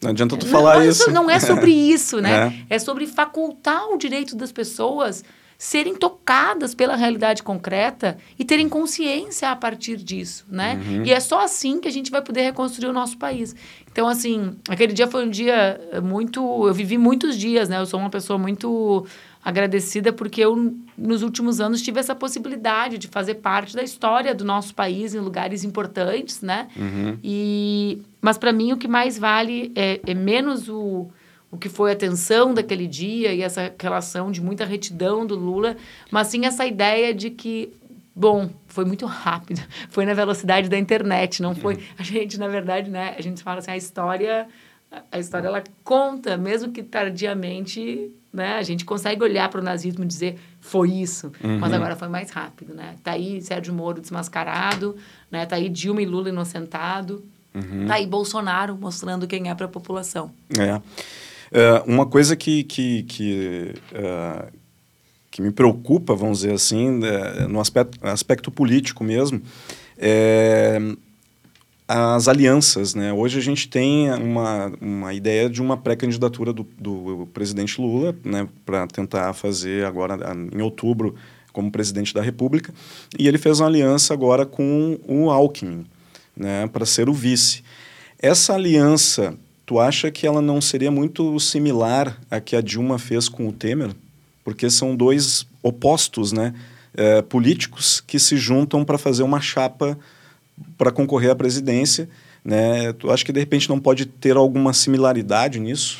Não adianta tu falar não, isso. Não é sobre isso, né? É. é sobre facultar o direito das pessoas serem tocadas pela realidade concreta e terem consciência a partir disso, né? Uhum. E é só assim que a gente vai poder reconstruir o nosso país. Então, assim, aquele dia foi um dia muito... Eu vivi muitos dias, né? Eu sou uma pessoa muito agradecida porque eu, nos últimos anos, tive essa possibilidade de fazer parte da história do nosso país em lugares importantes, né? Uhum. E, mas, para mim, o que mais vale é, é menos o, o que foi a tensão daquele dia e essa relação de muita retidão do Lula, mas sim essa ideia de que Bom, foi muito rápido. Foi na velocidade da internet, não foi. A gente, na verdade, né? A gente fala assim, a história, a história ela conta, mesmo que tardiamente, né? A gente consegue olhar para o nazismo e dizer foi isso, uhum. mas agora foi mais rápido, né? Tá aí Sérgio Moro desmascarado, né? Tá aí Dilma e Lula inocentado, uhum. tá aí Bolsonaro mostrando quem é para a população. É. é. uma coisa que, que, que, uh, que me preocupa, vamos dizer assim, é, no aspecto, aspecto político mesmo, é as alianças. Né? Hoje a gente tem uma, uma ideia de uma pré-candidatura do, do presidente Lula né, para tentar fazer agora em outubro como presidente da República. E ele fez uma aliança agora com o Alckmin né, para ser o vice. Essa aliança, tu acha que ela não seria muito similar à que a Dilma fez com o Temer? Porque são dois opostos né, é, políticos que se juntam para fazer uma chapa para concorrer à presidência. Né? Tu acha que de repente não pode ter alguma similaridade nisso?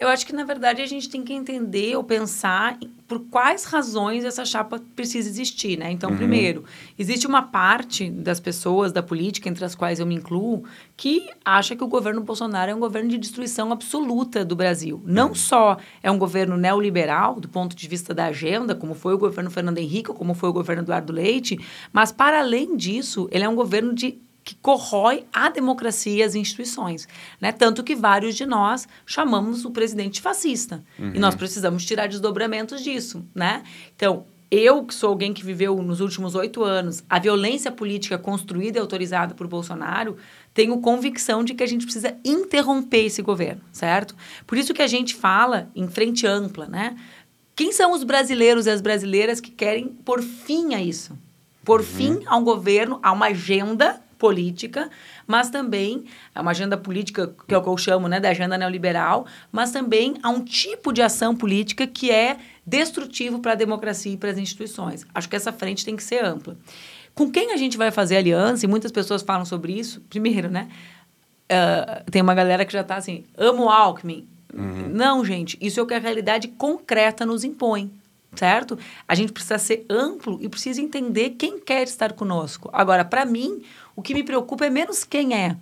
Eu acho que, na verdade, a gente tem que entender ou pensar por quais razões essa chapa precisa existir, né? Então, uhum. primeiro, existe uma parte das pessoas da política, entre as quais eu me incluo, que acha que o governo Bolsonaro é um governo de destruição absoluta do Brasil. Não uhum. só é um governo neoliberal, do ponto de vista da agenda, como foi o governo Fernando Henrique, como foi o governo Eduardo Leite, mas, para além disso, ele é um governo de que corrói a democracia e as instituições. Né? Tanto que vários de nós chamamos o presidente fascista. Uhum. E nós precisamos tirar desdobramentos disso. Né? Então, eu, que sou alguém que viveu nos últimos oito anos a violência política construída e autorizada por Bolsonaro, tenho convicção de que a gente precisa interromper esse governo, certo? Por isso que a gente fala em frente ampla, né? Quem são os brasileiros e as brasileiras que querem por fim a isso? Por uhum. fim a um governo, a uma agenda política, mas também é uma agenda política que é o que eu chamo, né, da agenda neoliberal, mas também a um tipo de ação política que é destrutivo para a democracia e para as instituições. Acho que essa frente tem que ser ampla. Com quem a gente vai fazer aliança, e muitas pessoas falam sobre isso, primeiro, né? Uh, tem uma galera que já está assim, amo Alckmin. Uhum. Não, gente, isso é o que a realidade concreta nos impõe certo? A gente precisa ser amplo e precisa entender quem quer estar conosco. Agora, para mim, o que me preocupa é menos quem é,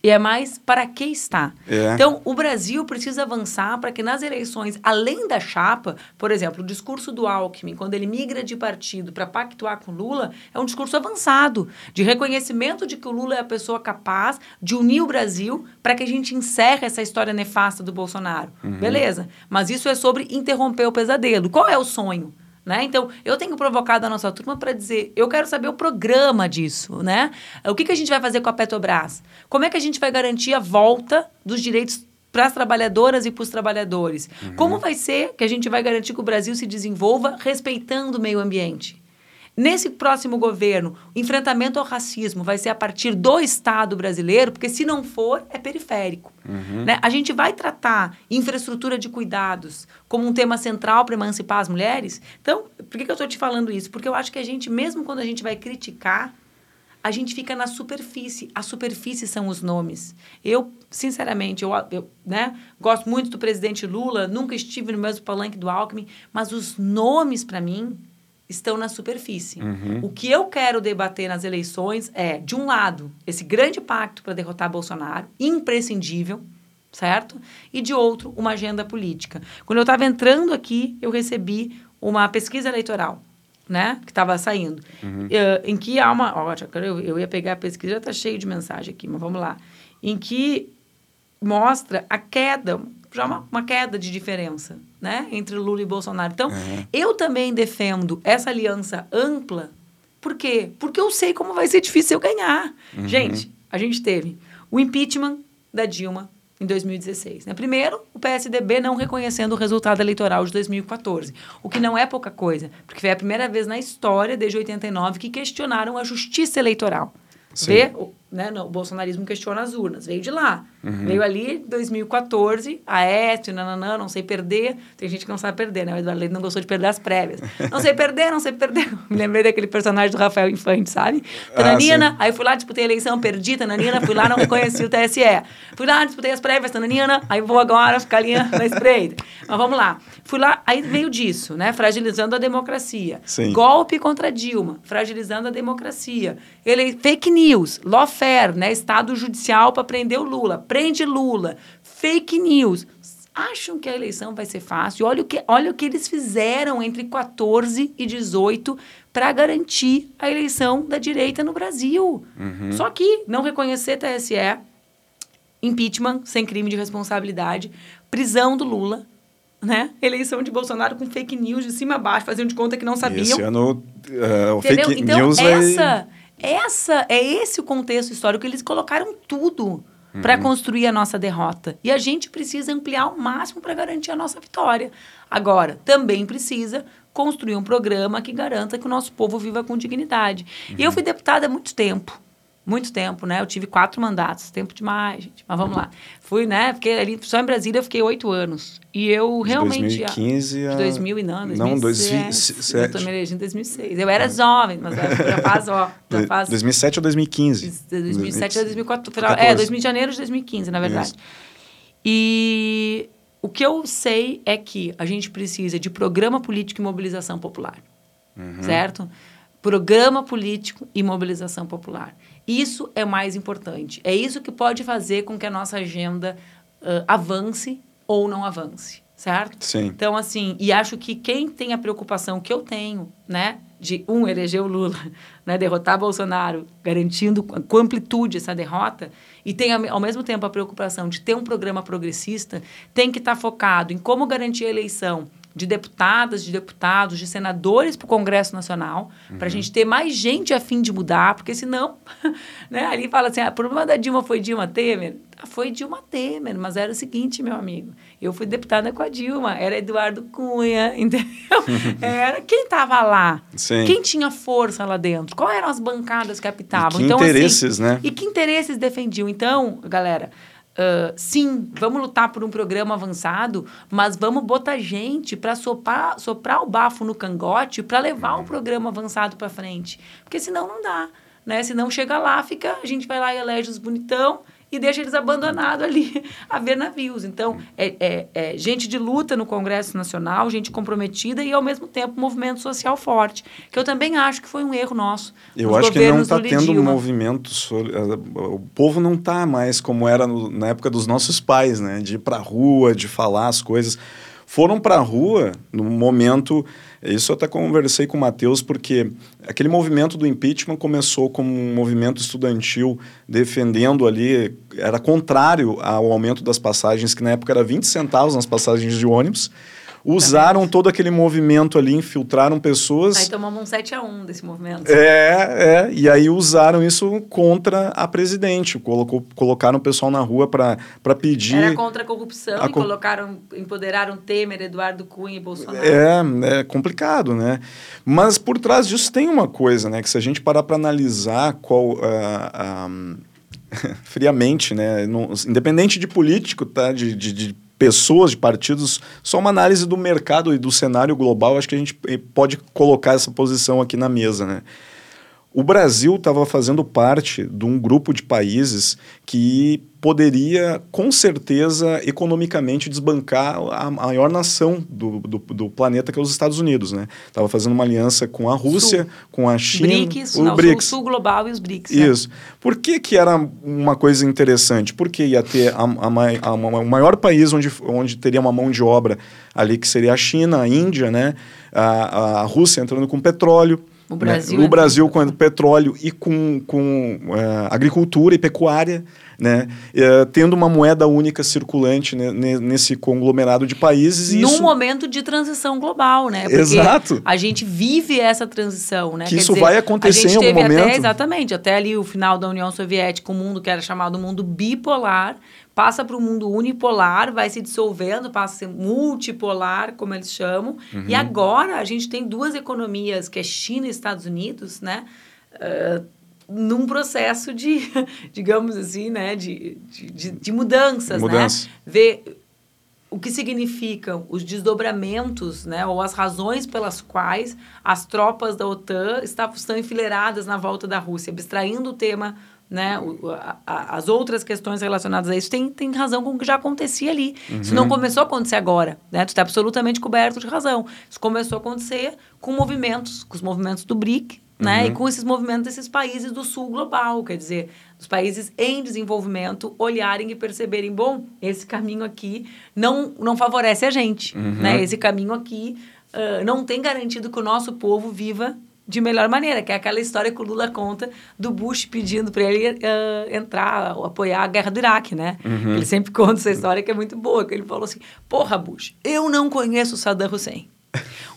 e é mais para que está. É. Então, o Brasil precisa avançar para que nas eleições, além da chapa, por exemplo, o discurso do Alckmin, quando ele migra de partido para pactuar com Lula, é um discurso avançado, de reconhecimento de que o Lula é a pessoa capaz de unir o Brasil para que a gente encerre essa história nefasta do Bolsonaro. Uhum. Beleza. Mas isso é sobre interromper o pesadelo. Qual é o sonho? Né? Então, eu tenho provocado a nossa turma para dizer, eu quero saber o programa disso, né? O que, que a gente vai fazer com a Petrobras? Como é que a gente vai garantir a volta dos direitos para as trabalhadoras e para os trabalhadores? Uhum. Como vai ser que a gente vai garantir que o Brasil se desenvolva respeitando o meio ambiente? Nesse próximo governo, o enfrentamento ao racismo vai ser a partir do Estado brasileiro, porque se não for, é periférico. Uhum. Né? A gente vai tratar infraestrutura de cuidados como um tema central para emancipar as mulheres? Então, por que, que eu estou te falando isso? Porque eu acho que a gente, mesmo quando a gente vai criticar, a gente fica na superfície. A superfície são os nomes. Eu, sinceramente, eu, eu né, gosto muito do presidente Lula, nunca estive no mesmo palanque do Alckmin, mas os nomes, para mim, estão na superfície. Uhum. O que eu quero debater nas eleições é, de um lado, esse grande pacto para derrotar Bolsonaro, imprescindível, certo? E de outro, uma agenda política. Quando eu estava entrando aqui, eu recebi uma pesquisa eleitoral. Né? Que estava saindo. Uhum. Uh, em que há uma. Ó, eu, eu ia pegar a pesquisa, já está cheio de mensagem aqui, mas vamos lá. Em que mostra a queda, já uma, uma queda de diferença né, entre Lula e Bolsonaro. Então, uhum. eu também defendo essa aliança ampla. Por quê? Porque eu sei como vai ser difícil eu ganhar. Uhum. Gente, a gente teve o impeachment da Dilma em 2016. Né? Primeiro, o PSDB não reconhecendo o resultado eleitoral de 2014, o que não é pouca coisa, porque foi a primeira vez na história, desde 89, que questionaram a justiça eleitoral. Sim. Vê, né, o bolsonarismo questiona as urnas, veio de lá. Uhum. Veio ali 2014, a Aécio, nananã, não sei perder. Tem gente que não sabe perder, né? O Eduardo Leite não gostou de perder as prévias. não sei perder, não sei perder. Me lembrei daquele personagem do Rafael Infante, sabe? Ah, Tananina, ah, aí fui lá, disputei a eleição, perdi, Tananina, fui lá, não reconheci o TSE. Fui lá, disputei as prévias, Tananina, aí vou agora ficar ali na espreita. Mas vamos lá. Fui lá, aí veio disso, né? Fragilizando a democracia. Sim. Golpe contra Dilma, fragilizando a democracia. Ele, fake news, lawfare, né? Estado judicial para prender o Lula prende Lula, fake news. Acham que a eleição vai ser fácil? Olha o que, olha o que eles fizeram entre 14 e 18 para garantir a eleição da direita no Brasil. Uhum. Só que não reconhecer TSE, impeachment sem crime de responsabilidade, prisão do Lula, né? Eleição de Bolsonaro com fake news de cima a baixo, faziam de conta que não sabiam. Esse ano, uh, o fake então, news essa. Essa é esse o contexto histórico. Eles colocaram tudo uhum. para construir a nossa derrota. E a gente precisa ampliar ao máximo para garantir a nossa vitória. Agora, também precisa construir um programa que garanta que o nosso povo viva com dignidade. Uhum. E eu fui deputada há muito tempo muito tempo, né? Eu tive quatro mandatos, tempo demais, gente. Mas vamos lá. Fui, né? Fiquei ali, só em Brasília eu fiquei oito anos. E eu de realmente... 2015 a... De 2000 e não, 2007. Não, 2007. Eu tô me elegendo em 2006. Eu era ah. jovem, mas já faz, ó, já faz... 2007 ou 2015? 2007 a 2014. É, 2000 de janeiro de 2015, na verdade. Isso. E o que eu sei é que a gente precisa de programa político e mobilização popular. Uhum. Certo? Programa político e mobilização popular. Isso é mais importante. É isso que pode fazer com que a nossa agenda uh, avance ou não avance. certo? Sim. Então, assim, e acho que quem tem a preocupação que eu tenho, né, de, um, eleger o Lula, né, derrotar Bolsonaro, garantindo com amplitude essa derrota, e tem, ao mesmo tempo, a preocupação de ter um programa progressista, tem que estar tá focado em como garantir a eleição de deputadas, de deputados, de senadores para o Congresso Nacional, uhum. para a gente ter mais gente a fim de mudar, porque senão, né, ali fala assim, ah, o problema da Dilma foi Dilma Temer. Ah, foi Dilma Temer, mas era o seguinte, meu amigo, eu fui deputada com a Dilma, era Eduardo Cunha, entendeu? Era quem estava lá, Sim. quem tinha força lá dentro, quais eram as bancadas que apitavam. E que então, interesses, assim, né? E que interesses defendiam. Então, galera, Uh, sim, vamos lutar por um programa avançado, mas vamos botar gente para soprar, soprar o bafo no cangote para levar o programa avançado para frente. Porque senão não dá. Né? Senão chega lá, fica, a gente vai lá e elege os bonitão e deixa eles abandonados ali a ver navios. Então, é, é, é, gente de luta no Congresso Nacional, gente comprometida e, ao mesmo tempo, movimento social forte. Que eu também acho que foi um erro nosso. Eu acho que não está tendo um movimento. Eh, o povo não está mais como era no, na época dos nossos pais, né? De ir para a rua, de falar as coisas. Foram para a rua no momento isso eu até conversei com o Matheus, porque aquele movimento do impeachment começou como um movimento estudantil defendendo ali, era contrário ao aumento das passagens, que na época era 20 centavos nas passagens de ônibus usaram todo aquele movimento ali, infiltraram pessoas. Aí tomamos um 7 a 1 desse movimento. É, é. E aí usaram isso contra a presidente. Colocou, colocaram o pessoal na rua para pedir. Era contra a corrupção a e co... colocaram, empoderaram Temer, Eduardo Cunha e Bolsonaro. É, é complicado, né? Mas por trás disso tem uma coisa, né? Que se a gente parar para analisar qual. Uh, friamente, né? independente de político, tá? de, de, de pessoas, de partidos, só uma análise do mercado e do cenário global, acho que a gente pode colocar essa posição aqui na mesa, né? O Brasil estava fazendo parte de um grupo de países que poderia, com certeza, economicamente desbancar a maior nação do, do, do planeta, que é os Estados Unidos. Né? Estava fazendo uma aliança com a Rússia, sul. com a China. BRICS, o não, BRICS. Sul, sul global e os BRICS. Né? Isso. Né? Por que, que era uma coisa interessante? Porque ia ter a, a, a, o maior país onde, onde teria uma mão de obra ali, que seria a China, a Índia, né? a, a Rússia entrando com petróleo. O Brasil, né? o Brasil com petróleo e com, com uh, agricultura e pecuária, né? Uh, tendo uma moeda única circulante né? nesse conglomerado de países. Num isso... momento de transição global, né? Porque Exato. A gente vive essa transição, né? Que Quer isso dizer, vai acontecer em algum momento. Até, exatamente, até ali o final da União Soviética, o mundo que era chamado mundo bipolar, passa para o mundo unipolar, vai se dissolvendo, passa a ser multipolar, como eles chamam. Uhum. E agora a gente tem duas economias, que é China e Estados Unidos, né? Uh, num processo de, digamos assim, né, de, de, de mudanças, Mudança. né? Ver o que significam os desdobramentos, né, ou as razões pelas quais as tropas da OTAN estão enfileiradas na volta da Rússia, abstraindo o tema né, o, a, a, as outras questões relacionadas a isso tem, tem razão com o que já acontecia ali. Uhum. Isso não começou a acontecer agora, né? Tu está absolutamente coberto de razão. Isso começou a acontecer com movimentos, com os movimentos do BRIC, né? Uhum. E com esses movimentos desses países do sul global, quer dizer, os países em desenvolvimento olharem e perceberem, bom, esse caminho aqui não, não favorece a gente, uhum. né? Esse caminho aqui uh, não tem garantido que o nosso povo viva de melhor maneira, que é aquela história que o Lula conta do Bush pedindo para ele uh, entrar, apoiar a guerra do Iraque, né? Uhum. Ele sempre conta essa história que é muito boa, que ele falou assim, porra, Bush, eu não conheço Saddam Hussein.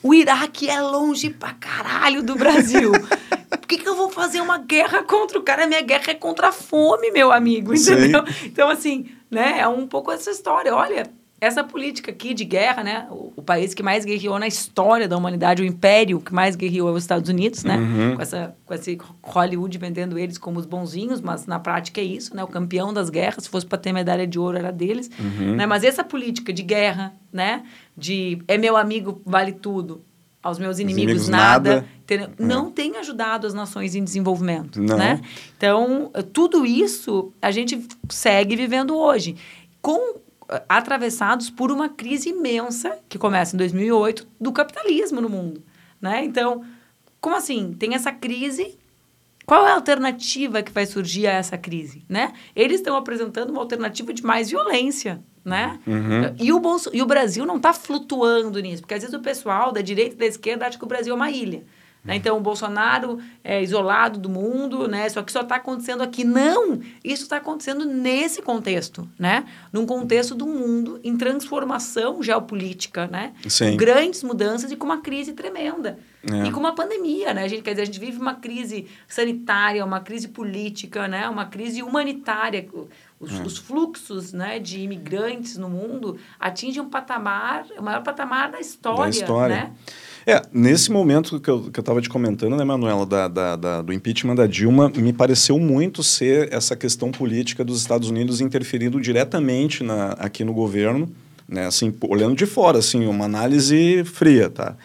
O Iraque é longe pra caralho do Brasil. Por que, que eu vou fazer uma guerra contra o cara? Minha guerra é contra a fome, meu amigo, entendeu? Sim. Então, assim, né, é um pouco essa história. Olha, essa política aqui de guerra, né? O, o, país que mais guerreou na história da humanidade, o império que mais guerreou é os Estados Unidos, né? Uhum. Com, essa, com esse Hollywood vendendo eles como os bonzinhos, mas na prática é isso, né? O campeão das guerras, se fosse para ter medalha de ouro, era deles. Uhum. Né? Mas essa política de guerra, né? De é meu amigo, vale tudo, aos meus inimigos, inimigos nada, nada. Ter, não é. tem ajudado as nações em desenvolvimento, não. né? Então, tudo isso a gente segue vivendo hoje. Com atravessados por uma crise imensa que começa em 2008 do capitalismo no mundo, né? Então, como assim? Tem essa crise. Qual é a alternativa que vai surgir a essa crise, né? Eles estão apresentando uma alternativa de mais violência, né? Uhum. E, o Bolso, e o Brasil não está flutuando nisso, porque às vezes o pessoal da direita e da esquerda acha que o Brasil é uma ilha. Né? Então, o Bolsonaro é isolado do mundo, né? Só que só está acontecendo aqui. Não! Isso está acontecendo nesse contexto, né? Num contexto do mundo em transformação geopolítica, né? Sim. Com grandes mudanças e com uma crise tremenda. É. E com uma pandemia, né? A gente, quer dizer, a gente vive uma crise sanitária, uma crise política, né? Uma crise humanitária. Os, é. os, fluxos né, de imigrantes no mundo atingem um patamar, o maior patamar da história, da história. né? É, nesse momento que eu estava te comentando, né, Manuela, da, da, da, do impeachment da Dilma, me pareceu muito ser essa questão política dos Estados Unidos interferindo diretamente na, aqui no governo, né, assim, olhando de fora, assim, uma análise fria, tá?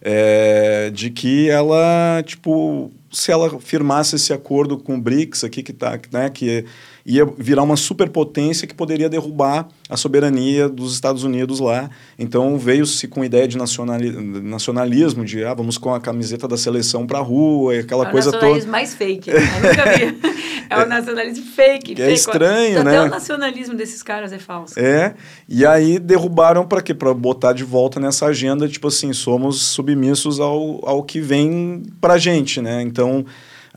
É, de que ela, tipo, se ela firmasse esse acordo com o BRICS aqui, que, tá, né, que ia virar uma superpotência que poderia derrubar a soberania dos Estados Unidos lá. Então veio-se com ideia de nacionali nacionalismo, de ah, vamos com a camiseta da seleção para a rua, e aquela é coisa toda. É o nacionalismo mais fake, né? eu nunca vi. É o nacionalismo fake. Que é estranho, né? Até o nacionalismo desses caras é falso. É, e aí derrubaram para quê? Para botar de volta nessa agenda, tipo assim, somos submissos ao, ao que vem para gente, né? Então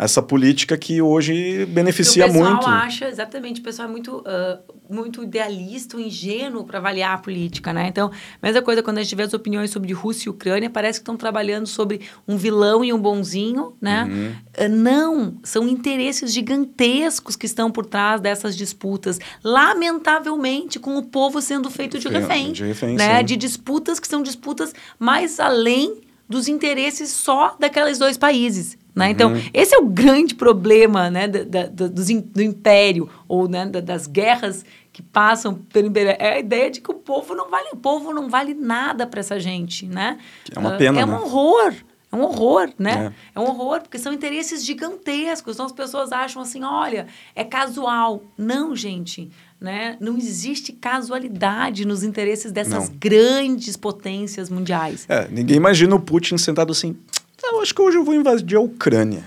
essa política que hoje beneficia muito. O pessoal muito. acha, exatamente, o pessoal é muito, uh, muito idealista, ingênuo para avaliar a política, né? Então, mesma coisa quando a gente vê as opiniões sobre Rússia e Ucrânia, parece que estão trabalhando sobre um vilão e um bonzinho, né? Uhum. Uh, não, são interesses gigantescos que estão por trás dessas disputas, lamentavelmente, com o povo sendo feito de refém, de, refém, né? Sim. de disputas que são disputas mais além dos interesses só daqueles dois países. Né? Então, uhum. esse é o grande problema né, da, da, do, do império, ou né, das guerras que passam pelo império. É a ideia de que o povo não vale, o povo não vale nada para essa gente. Né? É uma pena. Uh, é um né? horror. É um horror, né? É. é. um horror, porque são interesses gigantescos. Então as pessoas acham assim: olha, é casual. Não, gente. Né? Não existe casualidade nos interesses dessas não. grandes potências mundiais. É, ninguém imagina o Putin sentado assim. Eu acho que hoje eu vou invadir a Ucrânia.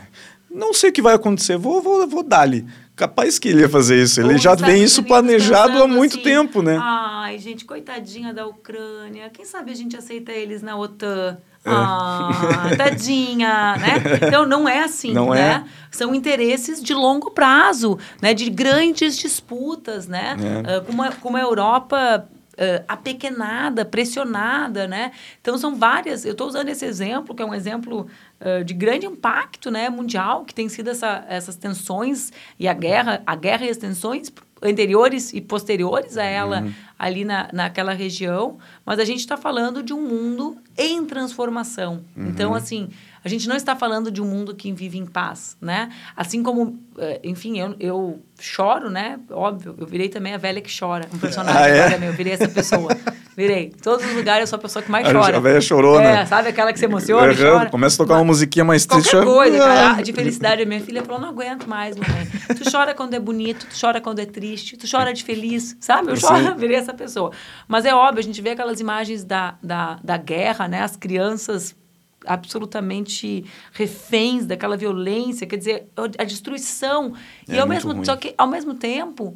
Não sei o que vai acontecer, vou, vou, vou dar-lhe. Capaz que ele ia fazer isso. Ele já tem isso planejado há muito assim, tempo, né? Ai, gente, coitadinha da Ucrânia. Quem sabe a gente aceita eles na OTAN? É. Ah, tadinha, né? Então não é assim, não né? É. São interesses de longo prazo, né? De grandes disputas, né? É. Uh, como, a, como a Europa uh, apequenada, pressionada, né? Então são várias. Eu estou usando esse exemplo que é um exemplo uh, de grande impacto, né, mundial, que tem sido essa, essas tensões e a guerra, a guerra e as tensões anteriores e posteriores a ela uhum. ali na, naquela região, mas a gente está falando de um mundo em transformação. Uhum. Então, assim, a gente não está falando de um mundo que vive em paz, né? Assim como, eh, enfim, eu, eu choro, né? Óbvio, eu virei também a velha que chora, um personagem ah, é? eu virei essa pessoa. Virei. Em todos os lugares eu sou a pessoa que mais chora. A velha chorou, é, né? sabe aquela que se emociona uhum, chora? Começa a tocar uma musiquinha mais triste. Qualquer coisa, cara, de felicidade. A minha filha falou, não aguento mais, mamãe. Tu chora quando é bonito, tu chora quando é triste, tu chora de feliz, sabe? Eu choro, virei essa pessoa. Mas é óbvio, a gente vê aquelas imagens da, da, da guerra, né? As crianças absolutamente reféns daquela violência, quer dizer, a destruição. É e ao mesmo, só que, ao mesmo tempo,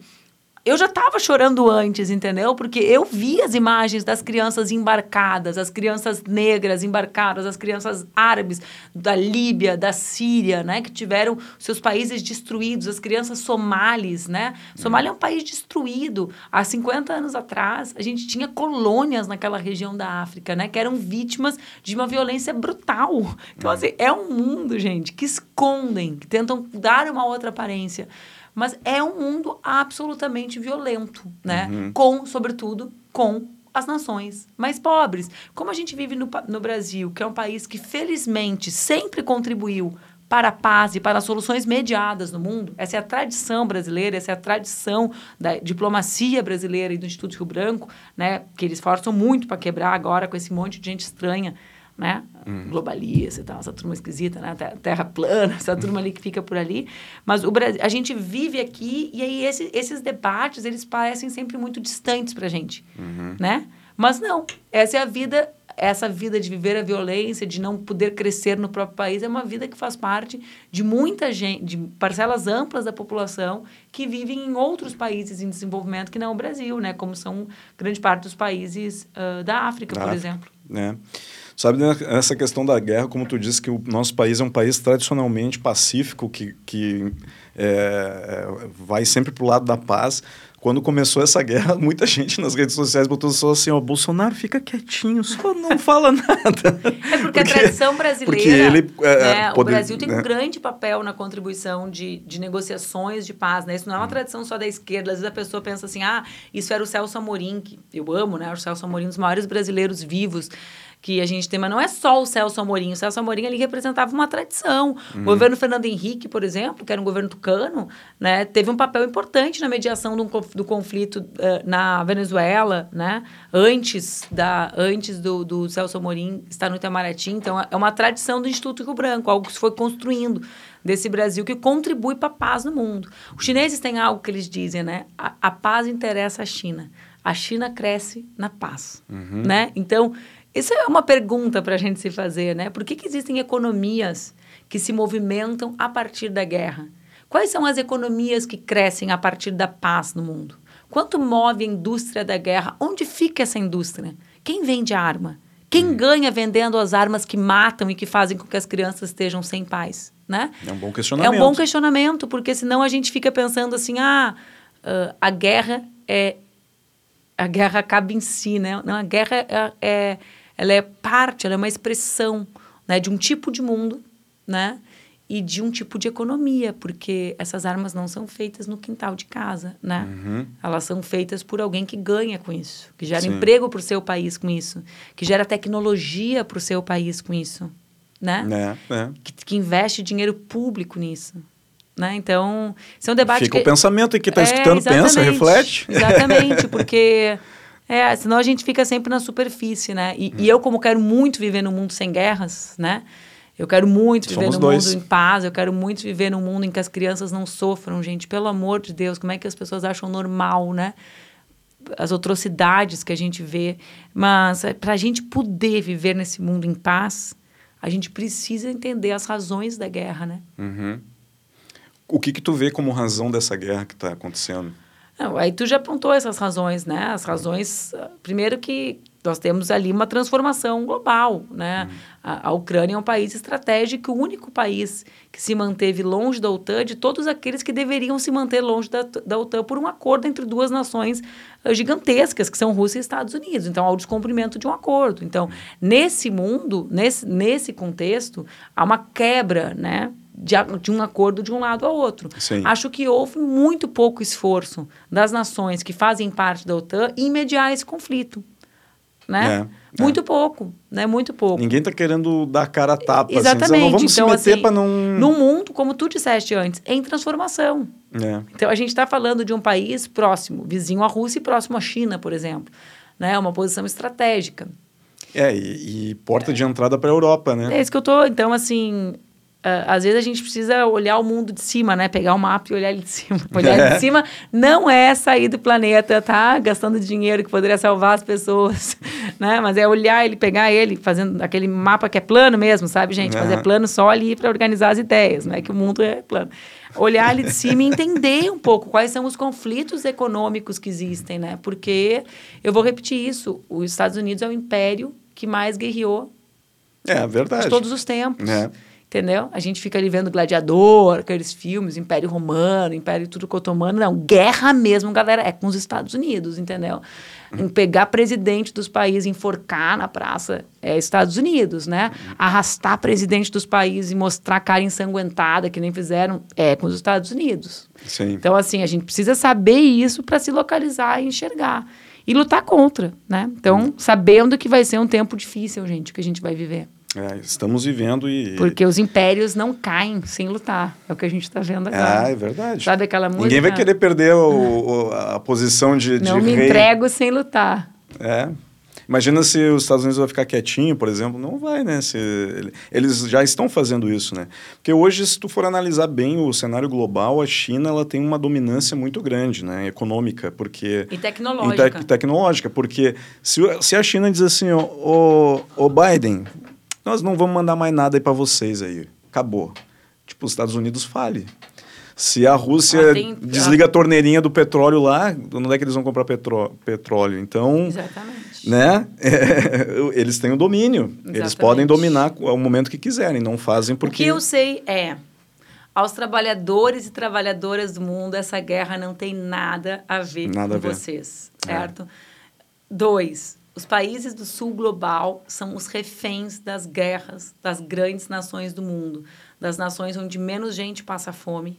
eu já estava chorando antes, entendeu? Porque eu vi as imagens das crianças embarcadas, as crianças negras embarcadas, as crianças árabes da Líbia, da Síria, né? Que tiveram seus países destruídos, as crianças somalis, né? Somália é um país destruído. Há 50 anos atrás, a gente tinha colônias naquela região da África, né? Que eram vítimas de uma violência brutal. Então, assim, é um mundo, gente, que escondem, que tentam dar uma outra aparência. Mas é um mundo absolutamente violento, né? Uhum. Com, sobretudo, com as nações mais pobres. Como a gente vive no, no Brasil, que é um país que, felizmente, sempre contribuiu para a paz e para soluções mediadas no mundo. Essa é a tradição brasileira, essa é a tradição da diplomacia brasileira e do Instituto Rio Branco, né, que eles forçam muito para quebrar agora com esse monte de gente estranha né? Hum. Globalista e tal, essa turma esquisita, né? Terra plana, essa turma ali que fica por ali. Mas o Brasil, a gente vive aqui e aí esse, esses debates, eles parecem sempre muito distantes para a gente, uhum. né? Mas não, essa é a vida essa vida de viver a violência, de não poder crescer no próprio país, é uma vida que faz parte de muita gente, de parcelas amplas da população que vivem em outros países em desenvolvimento que não o Brasil, né? Como são grande parte dos países uh, da África, da por África, exemplo. Né? Sabe, né, essa questão da guerra, como tu disse, que o nosso país é um país tradicionalmente pacífico, que, que é, vai sempre para o lado da paz. Quando começou essa guerra, muita gente nas redes sociais botou só assim, ó, Bolsonaro fica quietinho, só não fala nada. É porque, porque a tradição brasileira, porque ele, é, né, pode, o Brasil tem né? um grande papel na contribuição de, de negociações de paz, né? Isso não é uma hum. tradição só da esquerda. Às vezes a pessoa pensa assim, ah, isso era o Celso Amorim, que eu amo, né? O Celso Amorim, um dos maiores brasileiros vivos que a gente tem, mas não é só o Celso Amorim. O Celso Amorim ali representava uma tradição. Uhum. O governo Fernando Henrique, por exemplo, que era um governo tucano, né, teve um papel importante na mediação do, do conflito uh, na Venezuela, né, antes, da, antes do, do Celso Amorim estar no Itamaraty. Então, é uma tradição do Instituto Rio Branco, algo que se foi construindo desse Brasil que contribui para a paz no mundo. Os chineses têm algo que eles dizem, né? A, a paz interessa à China. A China cresce na paz, uhum. né? Então, isso é uma pergunta para a gente se fazer, né? Por que, que existem economias que se movimentam a partir da guerra? Quais são as economias que crescem a partir da paz no mundo? Quanto move a indústria da guerra? Onde fica essa indústria? Quem vende arma? Quem hum. ganha vendendo as armas que matam e que fazem com que as crianças estejam sem paz? Né? É um bom questionamento. É um bom questionamento, porque senão a gente fica pensando assim: ah, a guerra é. A guerra acaba em si, né? Não, a guerra é, é ela é parte, ela é uma expressão né, de um tipo de mundo, né? E de um tipo de economia, porque essas armas não são feitas no quintal de casa, né? Uhum. Elas são feitas por alguém que ganha com isso, que gera Sim. emprego para o seu país com isso, que gera tecnologia para o seu país com isso, né? É, é. Que, que investe dinheiro público nisso. Né? Então, esse é um debate Fica que... o pensamento e que está é, escutando pensa, reflete. Exatamente, porque é, senão a gente fica sempre na superfície, né? E, hum. e, eu, como quero muito viver num mundo sem guerras, né? Eu quero muito viver Somos num dois. mundo em paz, eu quero muito viver num mundo em que as crianças não sofram, gente. Pelo amor de Deus, como é que as pessoas acham normal, né? As atrocidades que a gente vê. Mas é, para a gente poder viver nesse mundo em paz, a gente precisa entender as razões da guerra, né? Uhum. O que que tu vê como razão dessa guerra que está acontecendo? Não, aí tu já apontou essas razões, né? As razões, primeiro que nós temos ali uma transformação global, né? Hum. A, a, Ucrânia é um país estratégico, o único país que se manteve longe da OTAN de todos aqueles que deveriam se manter longe da, da OTAN por um acordo entre duas nações uh, gigantescas, que são Rússia e Estados Unidos. Então, há o descumprimento de um acordo. Então, nesse mundo, nesse, nesse contexto, há uma quebra, né? de, de, um acordo de um lado ao outro. Sim. Acho que houve muito pouco esforço das nações que fazem parte da OTAN em mediar esse conflito. Né? É, muito é. pouco, né? Muito pouco. Ninguém está querendo dar cara a tapa. Exatamente. Assim, não vamos então, se meter assim, para não... Num mundo, como tu disseste antes, em transformação. É. Então, a gente está falando de um país próximo, vizinho à Rússia e próximo à China, por exemplo. Né? Uma posição estratégica. É, e, e porta de entrada para a Europa, né? É isso que eu tô. Então, assim, às vezes a gente precisa olhar o mundo de cima, né? Pegar o mapa e olhar ele de cima. Olhar ele de cima não é sair do planeta, tá? Gastando dinheiro que poderia salvar as pessoas, né? Mas é olhar ele, pegar ele, fazendo aquele mapa que é plano mesmo, sabe, gente? Mas é plano só ali para organizar as ideias, não é que o mundo é plano. Olhar ele de cima e entender um pouco quais são os conflitos econômicos que existem, né? Porque, eu vou repetir isso, os Estados Unidos é o império que mais guerreou é, verdade. de todos os tempos. É. Entendeu? A gente fica ali vendo Gladiador, aqueles filmes, Império Romano, Império Tudo Otomano. Não, guerra mesmo, galera, é com os Estados Unidos, entendeu? Em pegar presidente dos países, enforcar na praça, é Estados Unidos, né? Arrastar presidente dos países e mostrar a cara ensanguentada, que nem fizeram, é com os Estados Unidos. Sim. Então, assim, a gente precisa saber isso para se localizar e enxergar. E lutar contra, né? Então, sabendo que vai ser um tempo difícil, gente, que a gente vai viver. É, estamos vivendo e. Porque os impérios não caem sem lutar. É o que a gente está vendo agora. Ah, é verdade. Sabe aquela música? Ninguém vai querer perder o, o, a posição de, de Não me rei. entrego sem lutar. É. Imagina se os Estados Unidos vai ficar quietinho, por exemplo. Não vai, né? Se, eles já estão fazendo isso, né? Porque hoje, se tu for analisar bem o cenário global, a China ela tem uma dominância muito grande, né? Econômica, porque... E tecnológica. Te tecnológica, porque se, se a China diz assim, ô, ô, Biden, nós não vamos mandar mais nada aí para vocês aí. Acabou. Tipo, os Estados Unidos fale. Se a Rússia tem... desliga a torneirinha do petróleo lá, onde é que eles vão comprar petró petróleo? Então, Exatamente. né? É, eles têm o domínio. Exatamente. Eles podem dominar ao momento que quiserem, não fazem porque... O que eu sei é, aos trabalhadores e trabalhadoras do mundo, essa guerra não tem nada a ver nada com a ver. vocês, é. certo? É. Dois, os países do sul global são os reféns das guerras das grandes nações do mundo, das nações onde menos gente passa fome,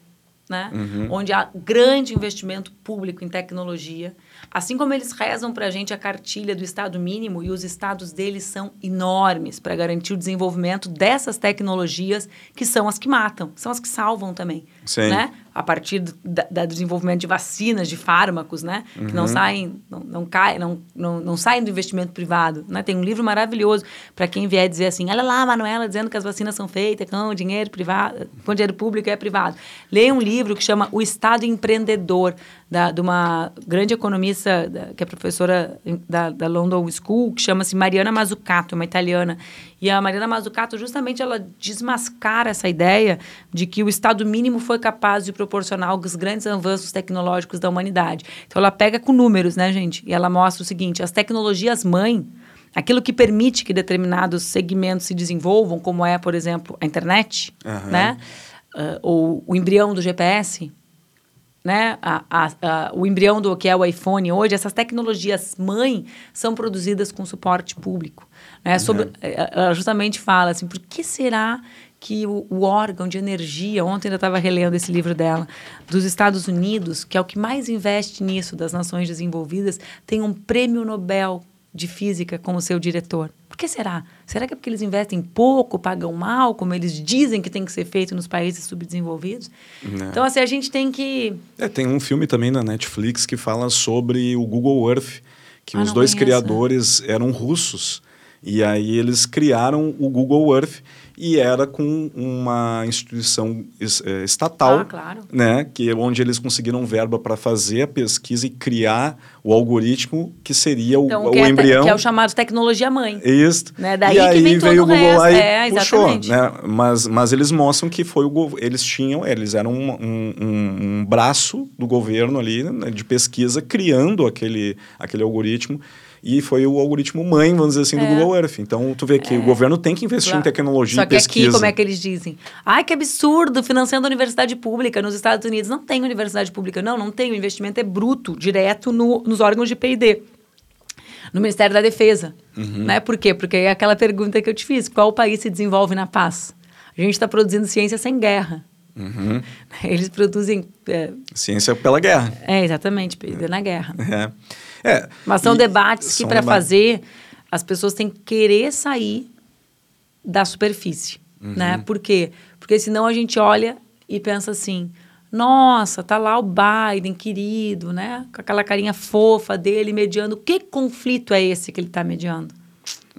né? Uhum. Onde há grande investimento público em tecnologia. Assim como eles rezam para a gente a cartilha do Estado mínimo, e os estados deles são enormes para garantir o desenvolvimento dessas tecnologias que são as que matam, são as que salvam também. Sim. Né? a partir do, da, do, desenvolvimento de vacinas, de fármacos, né? Uhum. Que não uhum. saem, não, não, cai, não, não, não saem do investimento privado. Né? Tem um livro maravilhoso para quem vier dizer assim, olha lá, Manuela, dizendo que as vacinas são feitas com dinheiro privado, com dinheiro público é privado. Leia um livro que chama O Estado Empreendedor, da, de uma grande economista, da, que é professora da, da London School, que chama-se Mariana Mazzucato, uma italiana. E a Mariana Mazzucato, justamente, ela desmascara essa ideia de que o Estado mínimo foi capaz de proporcionar os grandes avanços tecnológicos da humanidade. Então, ela pega com números, né, gente? E ela mostra o seguinte, as tecnologias mãe, aquilo que permite que determinados segmentos se desenvolvam, como é, por exemplo, a internet, uhum. né? Uh, ou o embrião do GPS, né? A, a, a, o embrião do que é o iPhone hoje, essas tecnologias mãe são produzidas com suporte público. Né? Sobre, uhum. Ela justamente fala assim, por que será que o, o órgão de energia, ontem eu estava relendo esse livro dela, dos Estados Unidos, que é o que mais investe nisso das nações desenvolvidas, tem um prêmio Nobel de física como seu diretor. Que será? Será que é porque eles investem pouco, pagam mal, como eles dizem que tem que ser feito nos países subdesenvolvidos? Não. Então, assim, a gente tem que. É, tem um filme também na Netflix que fala sobre o Google Earth, que ah, os dois conheço. criadores eram russos. E aí eles criaram o Google Earth e era com uma instituição é, estatal, ah, claro. né, que é onde eles conseguiram verba para fazer a pesquisa e criar o algoritmo que seria o, então, o que embrião. É, que é o chamado tecnologia mãe. Isso. Né? Daí e aí veio o Google resto. lá e é, puxou, né? Mas, mas eles mostram que foi o eles tinham, eles eram um, um, um braço do governo ali né, de pesquisa criando aquele, aquele algoritmo e foi o algoritmo mãe, vamos dizer assim, do é. Google Earth. Então, tu vê que é. o governo tem que investir claro. em tecnologia Só pesquisa. Só que aqui, como é que eles dizem? Ai, que absurdo, financiando a universidade pública nos Estados Unidos. Não tem universidade pública. Não, não tem. O investimento é bruto, direto no, nos órgãos de P&D. No Ministério da Defesa. Uhum. Né? Por quê? Porque é aquela pergunta que eu te fiz. Qual país se desenvolve na paz? A gente está produzindo ciência sem guerra. Uhum. Eles produzem... É... Ciência pela guerra. É, exatamente. P&D na guerra. É. É, Mas são debates que, para fazer, as pessoas têm que querer sair da superfície, uhum. né? Por quê? Porque senão a gente olha e pensa assim, nossa, tá lá o Biden, querido, né? Com aquela carinha fofa dele mediando. Que conflito é esse que ele está mediando?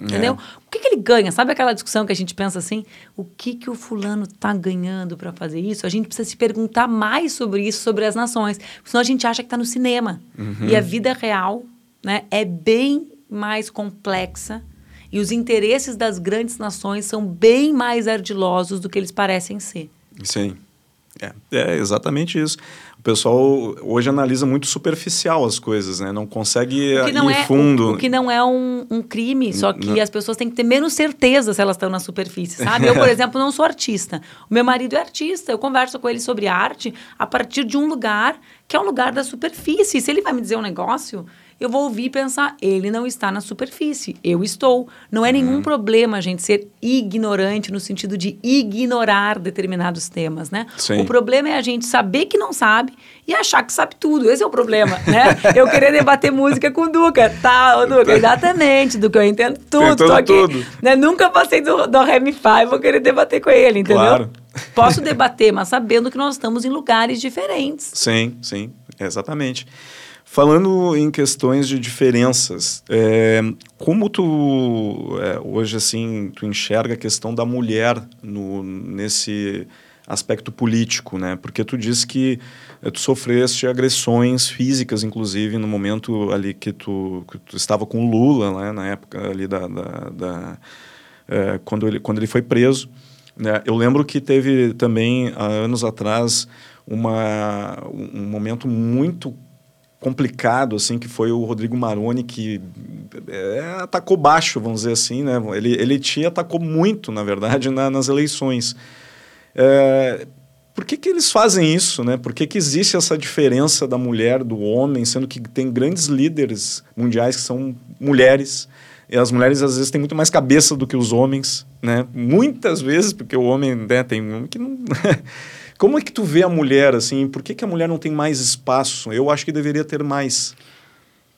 Entendeu? É. O que, que, ele ganha? Sabe aquela discussão que a gente pensa assim? O que, que o fulano está ganhando para fazer isso? A gente precisa se perguntar mais sobre isso, sobre as nações. Senão a gente acha que está no cinema. Uhum. E a vida real né, é bem mais complexa e os interesses das grandes nações são bem mais ardilosos do que eles parecem ser. Sim. É, é exatamente isso o pessoal hoje analisa muito superficial as coisas, né? Não consegue ir é, fundo. O, o, que não é um, um crime, só que não. as pessoas têm que ter menos certeza se elas estão na superfície, sabe? Eu, por exemplo, não sou artista. O meu marido é artista. Eu converso com ele sobre arte a partir de um lugar que é um lugar da superfície. Se ele vai me dizer um negócio, eu vou ouvir e pensar, ele não está na superfície, eu estou. Não é nenhum uhum. problema a gente ser ignorante no sentido de ignorar determinados temas, né? Sim. O problema é a gente saber que não sabe e achar que sabe tudo. Esse é o problema, né? eu querer debater música com o Duca, tá, o Duca, exatamente, Duca, eu entendo tudo, tô aqui, tudo. Né? Nunca passei do, do Remy Five, vou querer debater com ele, entendeu? Claro. Posso debater, mas sabendo que nós estamos em lugares diferentes. Sim, sim, exatamente. Falando em questões de diferenças, é, como tu é, hoje assim tu enxerga a questão da mulher no, nesse aspecto político, né? Porque tu disse que é, tu sofreste agressões físicas, inclusive no momento ali que tu, que tu estava com o Lula, né? na época ali da, da, da é, quando ele quando ele foi preso. Né? Eu lembro que teve também há anos atrás uma, um momento muito complicado, assim, que foi o Rodrigo Maroni, que é, atacou baixo, vamos dizer assim, né? Ele, ele te atacou muito, na verdade, na, nas eleições. É, por que, que eles fazem isso, né? Por que, que existe essa diferença da mulher, do homem, sendo que tem grandes líderes mundiais que são mulheres, e as mulheres às vezes têm muito mais cabeça do que os homens, né? Muitas vezes, porque o homem né, tem um que não... Como é que tu vê a mulher, assim? Por que, que a mulher não tem mais espaço? Eu acho que deveria ter mais.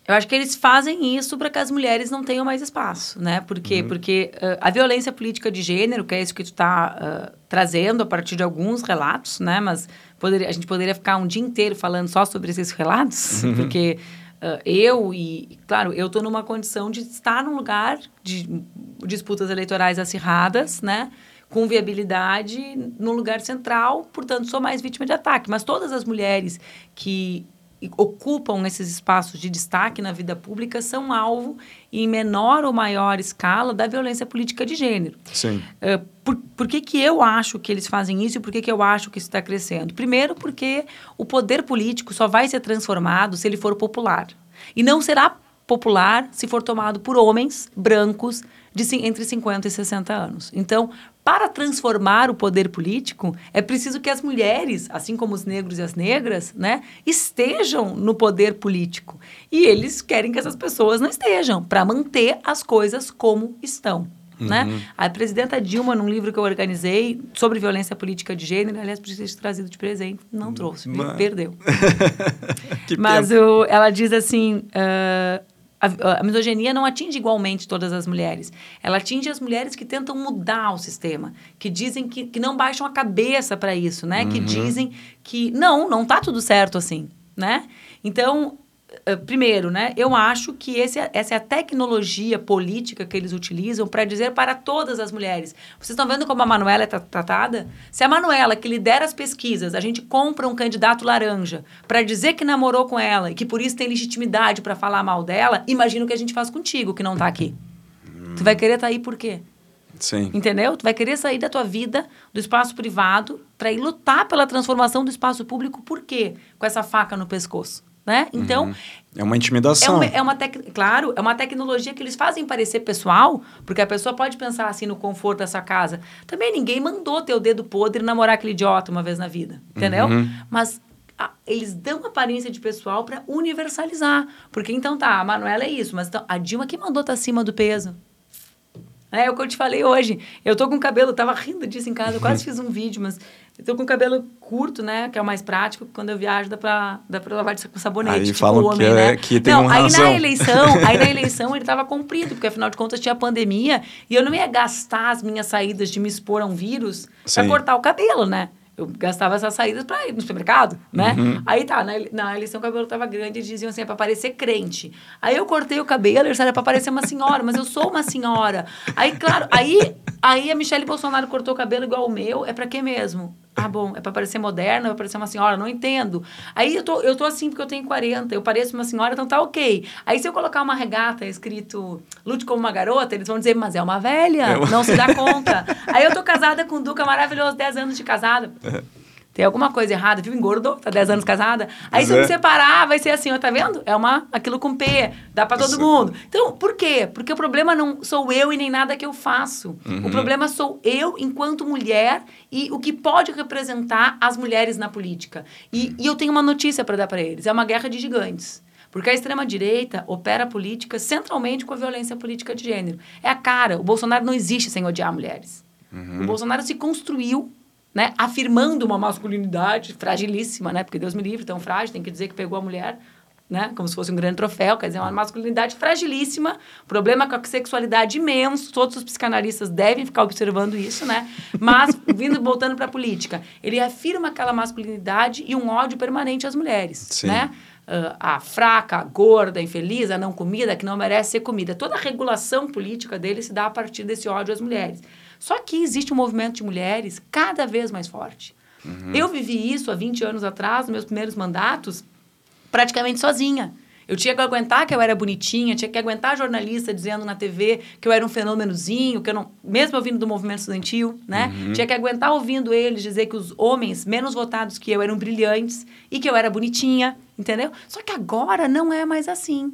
Eu acho que eles fazem isso para que as mulheres não tenham mais espaço, né? Por quê? Uhum. Porque uh, a violência política de gênero, que é isso que tu está uh, trazendo a partir de alguns relatos, né? Mas poderia, a gente poderia ficar um dia inteiro falando só sobre esses relatos, uhum. porque uh, eu e, claro, eu estou numa condição de estar num lugar de disputas eleitorais acirradas, né? Com viabilidade no lugar central, portanto, sou mais vítima de ataque. Mas todas as mulheres que ocupam esses espaços de destaque na vida pública são alvo, em menor ou maior escala, da violência política de gênero. Sim. Uh, por, por que, que eu acho que eles fazem isso e por que, que eu acho que isso está crescendo? Primeiro, porque o poder político só vai ser transformado se ele for popular. E não será popular se for tomado por homens brancos de entre 50 e 60 anos. Então, para transformar o poder político, é preciso que as mulheres, assim como os negros e as negras, né, estejam no poder político. E eles querem que essas pessoas não estejam, para manter as coisas como estão. Né? Uhum. Né? A presidenta Dilma, num livro que eu organizei sobre violência política de gênero, aliás, podia ter trazido de presente, não trouxe, Mas... perdeu. Mas o, ela diz assim: uh, a, a, misoginia não atinge igualmente todas as mulheres. Ela atinge as mulheres que tentam mudar o sistema, que dizem que, que não baixam a cabeça para isso, né? Uhum. Que dizem que não, não tá tudo certo assim, né? Então, primeiro, né, eu acho que esse, é, essa é a tecnologia política que eles utilizam para dizer para todas as mulheres. Vocês estão vendo como a Manuela é tratada? Se a Manuela, que lidera as pesquisas, a gente compra um candidato laranja para dizer que namorou com ela e que por isso tem legitimidade para falar mal dela, imagina o que a gente faz contigo, que não está aqui. Hum. Tu vai querer estar tá aí por quê? Sim. Entendeu? Tu vai querer sair da tua vida, do espaço privado, para ir lutar pela transformação do espaço público, por quê? Com essa faca no pescoço né? Então uhum. é uma intimidação. É uma, é uma tec... claro, é uma tecnologia que eles fazem parecer pessoal, porque a pessoa pode pensar assim no conforto dessa casa. Também ninguém mandou ter o dedo podre e namorar aquele idiota uma vez na vida, entendeu? Uhum. Mas a, eles dão aparência de pessoal para universalizar, porque então tá, a Manuela é isso, mas então, a Dilma que mandou tá acima do peso. É, é o que eu te falei hoje. Eu tô com o cabelo, tava rindo disso em casa, eu quase fiz um vídeo, mas eu tô com o cabelo curto, né? Que é o mais prático. Quando eu viajo, dá pra, dá pra lavar com sabonete. Aí tipo falam homem, que, é, né? que tem não, aí razão. na eleição, aí na eleição ele tava comprido, porque afinal de contas tinha pandemia. E eu não ia gastar as minhas saídas de me expor a um vírus para cortar o cabelo, né? eu gastava essas saídas para ir no supermercado, né? Uhum. Aí tá, na, na eleição o cabelo tava grande e diziam assim, é pra parecer crente. Aí eu cortei o cabelo, eles era pra parecer uma senhora, mas eu sou uma senhora. Aí, claro, aí, aí a Michelle Bolsonaro cortou o cabelo igual o meu, é pra quê mesmo? Ah, bom, é pra parecer moderna, é pra parecer uma senhora, não entendo. Aí eu tô, eu tô assim porque eu tenho 40, eu pareço uma senhora, então tá ok. Aí se eu colocar uma regata escrito lute como uma garota, eles vão dizer, mas é uma velha, é uma... não se dá conta. Aí eu tô casada com o Duca maravilhoso, 10 anos de casada. Tem alguma coisa errada, viu? Engordou, tá 10 anos casada. Aí se eu me é. separar, vai ser assim, ó, tá vendo? É uma, aquilo com P, dá para todo Isso. mundo. Então, por quê? Porque o problema não sou eu e nem nada que eu faço. Uhum. O problema sou eu enquanto mulher e o que pode representar as mulheres na política. E, e eu tenho uma notícia para dar para eles: é uma guerra de gigantes. Porque a extrema-direita opera a política centralmente com a violência política de gênero. É a cara. O Bolsonaro não existe sem odiar mulheres. Uhum. O Bolsonaro se construiu né, afirmando uma masculinidade fragilíssima, né? Porque Deus me livre, tão frágil, tem que dizer que pegou a mulher. né? Como se fosse um grande troféu, quer dizer, uma masculinidade fragilíssima, problema com a sexualidade imenso, todos os psicanalistas devem ficar observando isso, né? Mas, vindo, voltando para a política, ele afirma aquela masculinidade e um ódio permanente às mulheres, Sim. né? Uh, a fraca, a gorda, a infeliz, a não comida, que não merece ser comida. Toda a regulação política dele se dá a partir desse ódio às mulheres. Só que existe um movimento de mulheres cada vez mais forte. Uhum. Eu vivi isso há 20 anos atrás, nos meus primeiros mandatos, praticamente sozinha. Eu tinha que aguentar que eu era bonitinha, tinha que aguentar jornalista dizendo na TV que eu era um fenômenozinho, que eu não, mesmo eu vindo do movimento estudantil, né? Uhum. Tinha que aguentar ouvindo eles dizer que os homens menos votados que eu eram brilhantes e que eu era bonitinha, entendeu? Só que agora não é mais assim.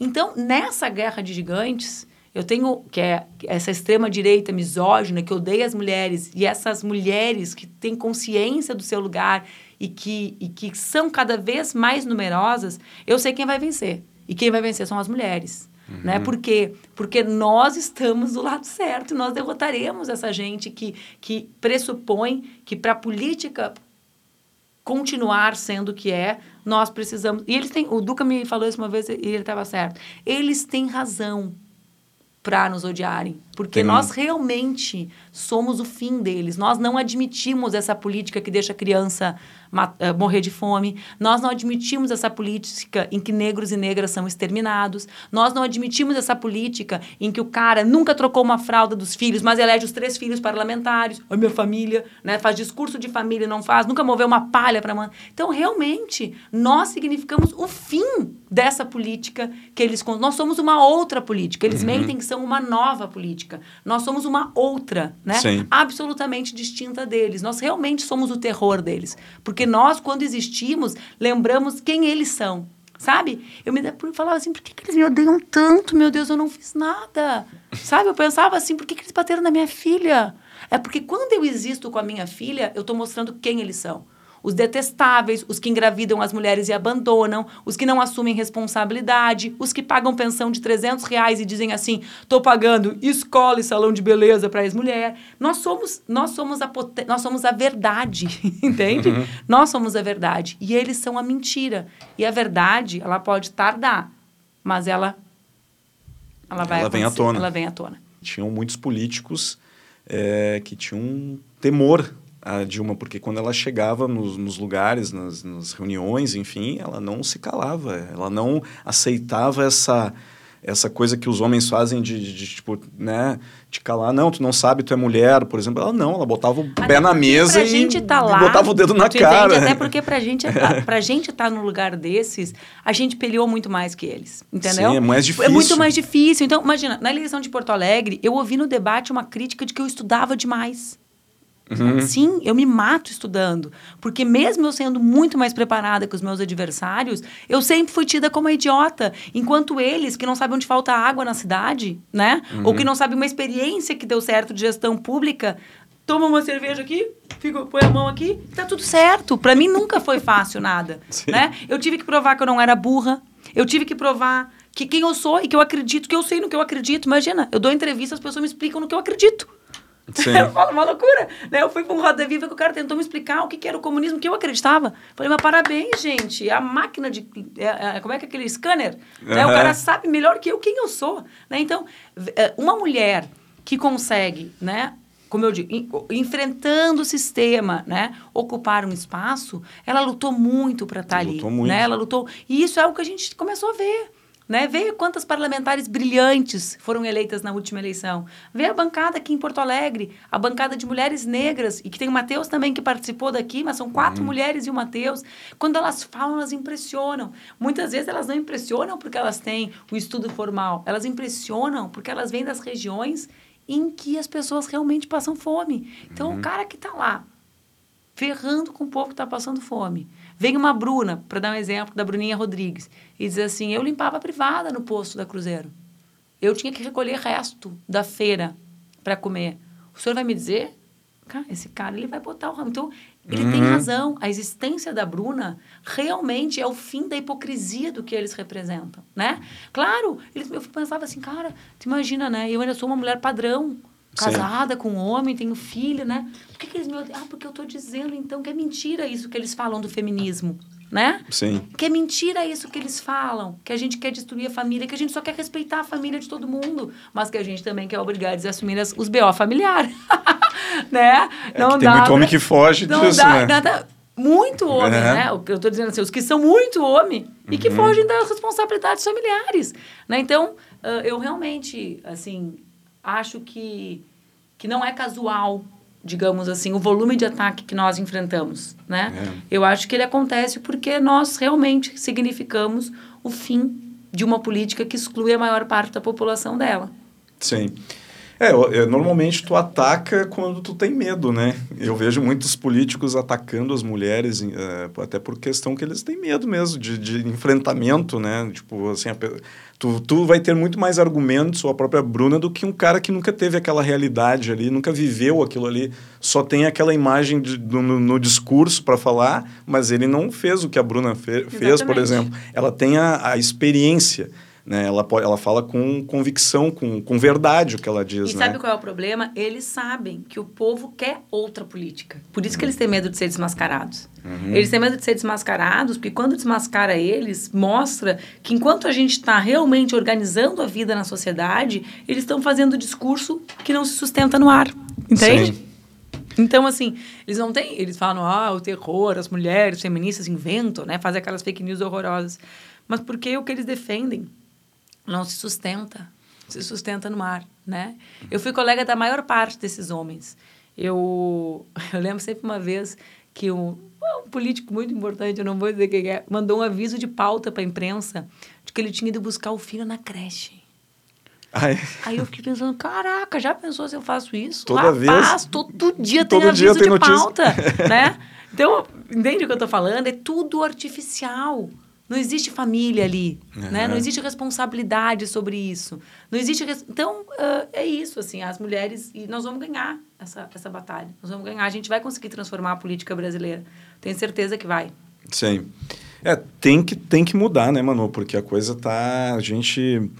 Então, nessa guerra de gigantes, eu tenho que é essa extrema direita misógina que odeia as mulheres e essas mulheres que têm consciência do seu lugar e que, e que são cada vez mais numerosas, eu sei quem vai vencer. E quem vai vencer são as mulheres. Uhum. Né? Por quê? Porque nós estamos do lado certo e nós derrotaremos essa gente que, que pressupõe que para a política continuar sendo o que é, nós precisamos. E eles têm. O Duca me falou isso uma vez e ele estava certo. Eles têm razão para nos odiarem. Porque Tem nós realmente somos o fim deles. Nós não admitimos essa política que deixa a criança uh, morrer de fome. Nós não admitimos essa política em que negros e negras são exterminados. Nós não admitimos essa política em que o cara nunca trocou uma fralda dos filhos, mas elege os três filhos parlamentares. A minha família, né? Faz discurso de família, não faz. Nunca moveu uma palha para mãe. Então, realmente, nós significamos o fim dessa política que eles... Nós somos uma outra política. Eles uhum. mentem que são uma nova política. Nós somos uma outra, né? Sim. Absolutamente distinta deles. Nós realmente somos o terror deles. Porque nós, quando existimos, lembramos quem eles são. Sabe? Eu me falava assim, por que, que eles me odeiam tanto? Meu Deus, eu não fiz nada. Sabe? Eu pensava assim, por que, que eles bateram na minha filha? É porque quando eu existo com a minha filha, eu estou mostrando quem eles são os detestáveis, os que engravidam as mulheres e abandonam, os que não assumem responsabilidade, os que pagam pensão de 300 reais e dizem assim, estou pagando escola e salão de beleza para ex-mulher. Nós somos, nós somos a nós somos a verdade, entende? Uhum. Nós somos a verdade e eles são a mentira. E a verdade, ela pode tardar, mas ela ela vai ela vem à tona. Ela vem à tona. Tinham muitos políticos é, que tinham temor a Dilma, porque quando ela chegava nos, nos lugares, nas, nas, reuniões, enfim, ela não se calava, ela não aceitava essa essa coisa que os homens fazem de, de, de tipo, né, de calar, não, tu não sabe, tu é mulher, por exemplo. Ela não, ela botava o Até pé na mesa e, tá lá, e botava o dedo na cara. Entende? Até porque pra gente, pra gente estar tá no lugar desses, a gente peleou muito mais que eles, entendeu? Sim, é mais difícil. É muito mais difícil. Então, imagina, na eleição de Porto Alegre, eu ouvi no debate uma crítica de que eu estudava demais. Uhum. Sim, eu me mato estudando. Porque mesmo eu sendo muito mais preparada que os meus adversários, eu sempre fui tida como idiota. Enquanto eles, que não sabem onde falta água na cidade, né? Uhum. Ou que não sabem uma experiência que deu certo de gestão pública, toma uma cerveja aqui, fica, põe a mão aqui, tá tudo certo. Para mim nunca foi fácil nada, né? Eu tive que provar que eu não era burra. Eu tive que provar que quem eu sou e que eu acredito, que eu sei no que eu acredito. Imagina, eu dou entrevista, as pessoas me explicam no que eu acredito. Sim. Eu falo uma loucura. Né? Eu fui para um Roda Viva que o cara tentou me explicar o que, que era o comunismo, que eu acreditava. Falei, mas parabéns, gente. A máquina de. É, é, como é que é aquele scanner? Uhum. Né? O cara sabe melhor que eu quem eu sou. Né? Então, é, uma mulher que consegue, né? Como eu digo, enfrentando o sistema, né? Ocupar um espaço, ela lutou muito para estar tá ali. Lutou muito. Né? Ela lutou. E isso é o que a gente começou a ver. Né? Veja quantas parlamentares brilhantes foram eleitas na última eleição. Vê a bancada aqui em Porto Alegre, a bancada de mulheres negras, e que tem o Matheus também que participou daqui, mas são quatro uhum. mulheres e o Matheus. Quando elas falam, elas impressionam. Muitas vezes elas não impressionam porque elas têm o estudo formal, elas impressionam porque elas vêm das regiões em que as pessoas realmente passam fome. Então, uhum. o cara que está lá, ferrando com o povo que está passando fome, Vem uma Bruna, para dar um exemplo, da Bruninha Rodrigues, e diz assim: eu limpava a privada no posto da Cruzeiro. Eu tinha que recolher resto da feira para comer. O senhor vai me dizer? Cara, esse cara ele vai botar o ramo. Então, ele uhum. tem razão. A existência da Bruna realmente é o fim da hipocrisia do que eles representam, né? Claro, eles, eu pensava assim, cara, tu imagina, né? Eu ainda sou uma mulher padrão casada Sim. com um homem, tenho filho, né? Por que, que eles me odeiam? Ah, porque eu estou dizendo, então, que é mentira isso que eles falam do feminismo. né? Sim. Que é mentira isso que eles falam, que a gente quer destruir a família, que a gente só quer respeitar a família de todo mundo, mas que a gente também quer obrigar a assumir as, os BO familiares, né? É não que tem dá muito pra, homem que foge não disso, dá, né? Nada, muito homem, é. né? O que eu estou dizendo assim, os que são muito homem e que uhum. fogem das responsabilidades familiares, né? Então, uh, eu realmente, assim, acho que, que não é casual digamos assim, o volume de ataque que nós enfrentamos, né? É. Eu acho que ele acontece porque nós realmente significamos o fim de uma política que exclui a maior parte da população dela. Sim. É, é, normalmente tu ataca quando tu tem medo, né? Eu vejo muitos políticos atacando as mulheres, é, até por questão que eles têm medo mesmo de, de enfrentamento, né? Tipo, assim, a, tu, tu vai ter muito mais argumentos, ou a própria Bruna, do que um cara que nunca teve aquela realidade ali, nunca viveu aquilo ali, só tem aquela imagem de, do, no, no, discurso para falar, mas ele não fez o que a Bruna fe, fez, por exemplo. Ela tem a, a experiência. Né? Ela, ela fala com convicção, com, com verdade o que ela diz. E né? sabe qual é o problema? Eles sabem que o povo quer outra política. Por isso uhum. que eles têm medo de ser desmascarados. Uhum. Eles têm medo de ser desmascarados, porque quando desmascara eles, mostra que enquanto a gente está realmente organizando a vida na sociedade, eles estão fazendo discurso que não se sustenta no ar. Entende? Sim. Então, assim, eles não têm. Eles falam, ah, o terror, as mulheres feministas inventam, né? Fazem aquelas fake news horrorosas. Mas porque o que eles defendem não se sustenta, se sustenta no mar, né? Eu fui colega da maior parte desses homens. Eu, eu lembro sempre uma vez que um, um político muito importante, eu não vou dizer quem é, mandou um aviso de pauta para a imprensa de que ele tinha ido buscar o filho na creche. Ai. Aí eu fiquei pensando, caraca, já pensou se eu faço isso? Toda Rapaz, vez. todo dia todo tem dia aviso tem de notícia. pauta, né? Então, entende o que eu estou falando? É tudo artificial. Não existe família ali, uhum. né? Não existe responsabilidade sobre isso. Não existe... Então, uh, é isso, assim, as mulheres... E nós vamos ganhar essa, essa batalha. Nós vamos ganhar. A gente vai conseguir transformar a política brasileira. Tenho certeza que vai. Sim. É, tem que, tem que mudar, né, Manu? Porque a coisa tá... A gente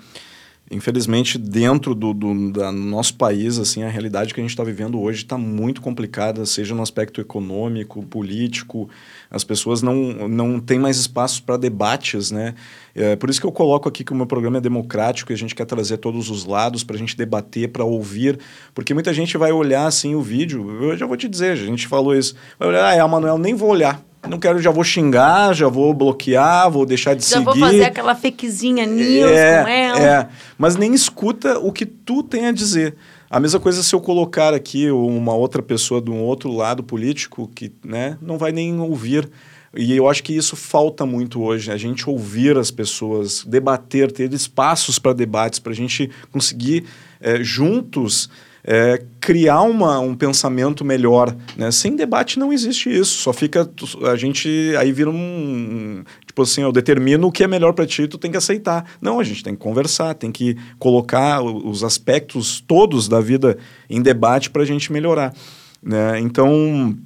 infelizmente dentro do, do da nosso país assim a realidade que a gente está vivendo hoje está muito complicada seja no aspecto econômico político. As pessoas não não têm mais espaço para debates né? É, por isso que eu coloco aqui que o meu programa é democrático e a gente quer trazer todos os lados para a gente debater para ouvir porque muita gente vai olhar assim o vídeo. Eu já vou te dizer a gente falou isso. Vai olhar ah é Manuel nem vou olhar não quero, já vou xingar, já vou bloquear, vou deixar de já seguir. Já vou fazer aquela fakezinha news é, com ela. É, mas nem escuta o que tu tem a dizer. A mesma coisa se eu colocar aqui uma outra pessoa de um outro lado político que né, não vai nem ouvir. E eu acho que isso falta muito hoje, a gente ouvir as pessoas, debater, ter espaços para debates, para a gente conseguir é, juntos é, criar uma, um pensamento melhor. Né? Sem debate não existe isso. Só fica. A gente. Aí vira um. Tipo assim, eu determino o que é melhor para ti, tu tem que aceitar. Não, a gente tem que conversar, tem que colocar os aspectos todos da vida em debate para a gente melhorar. Né? Então,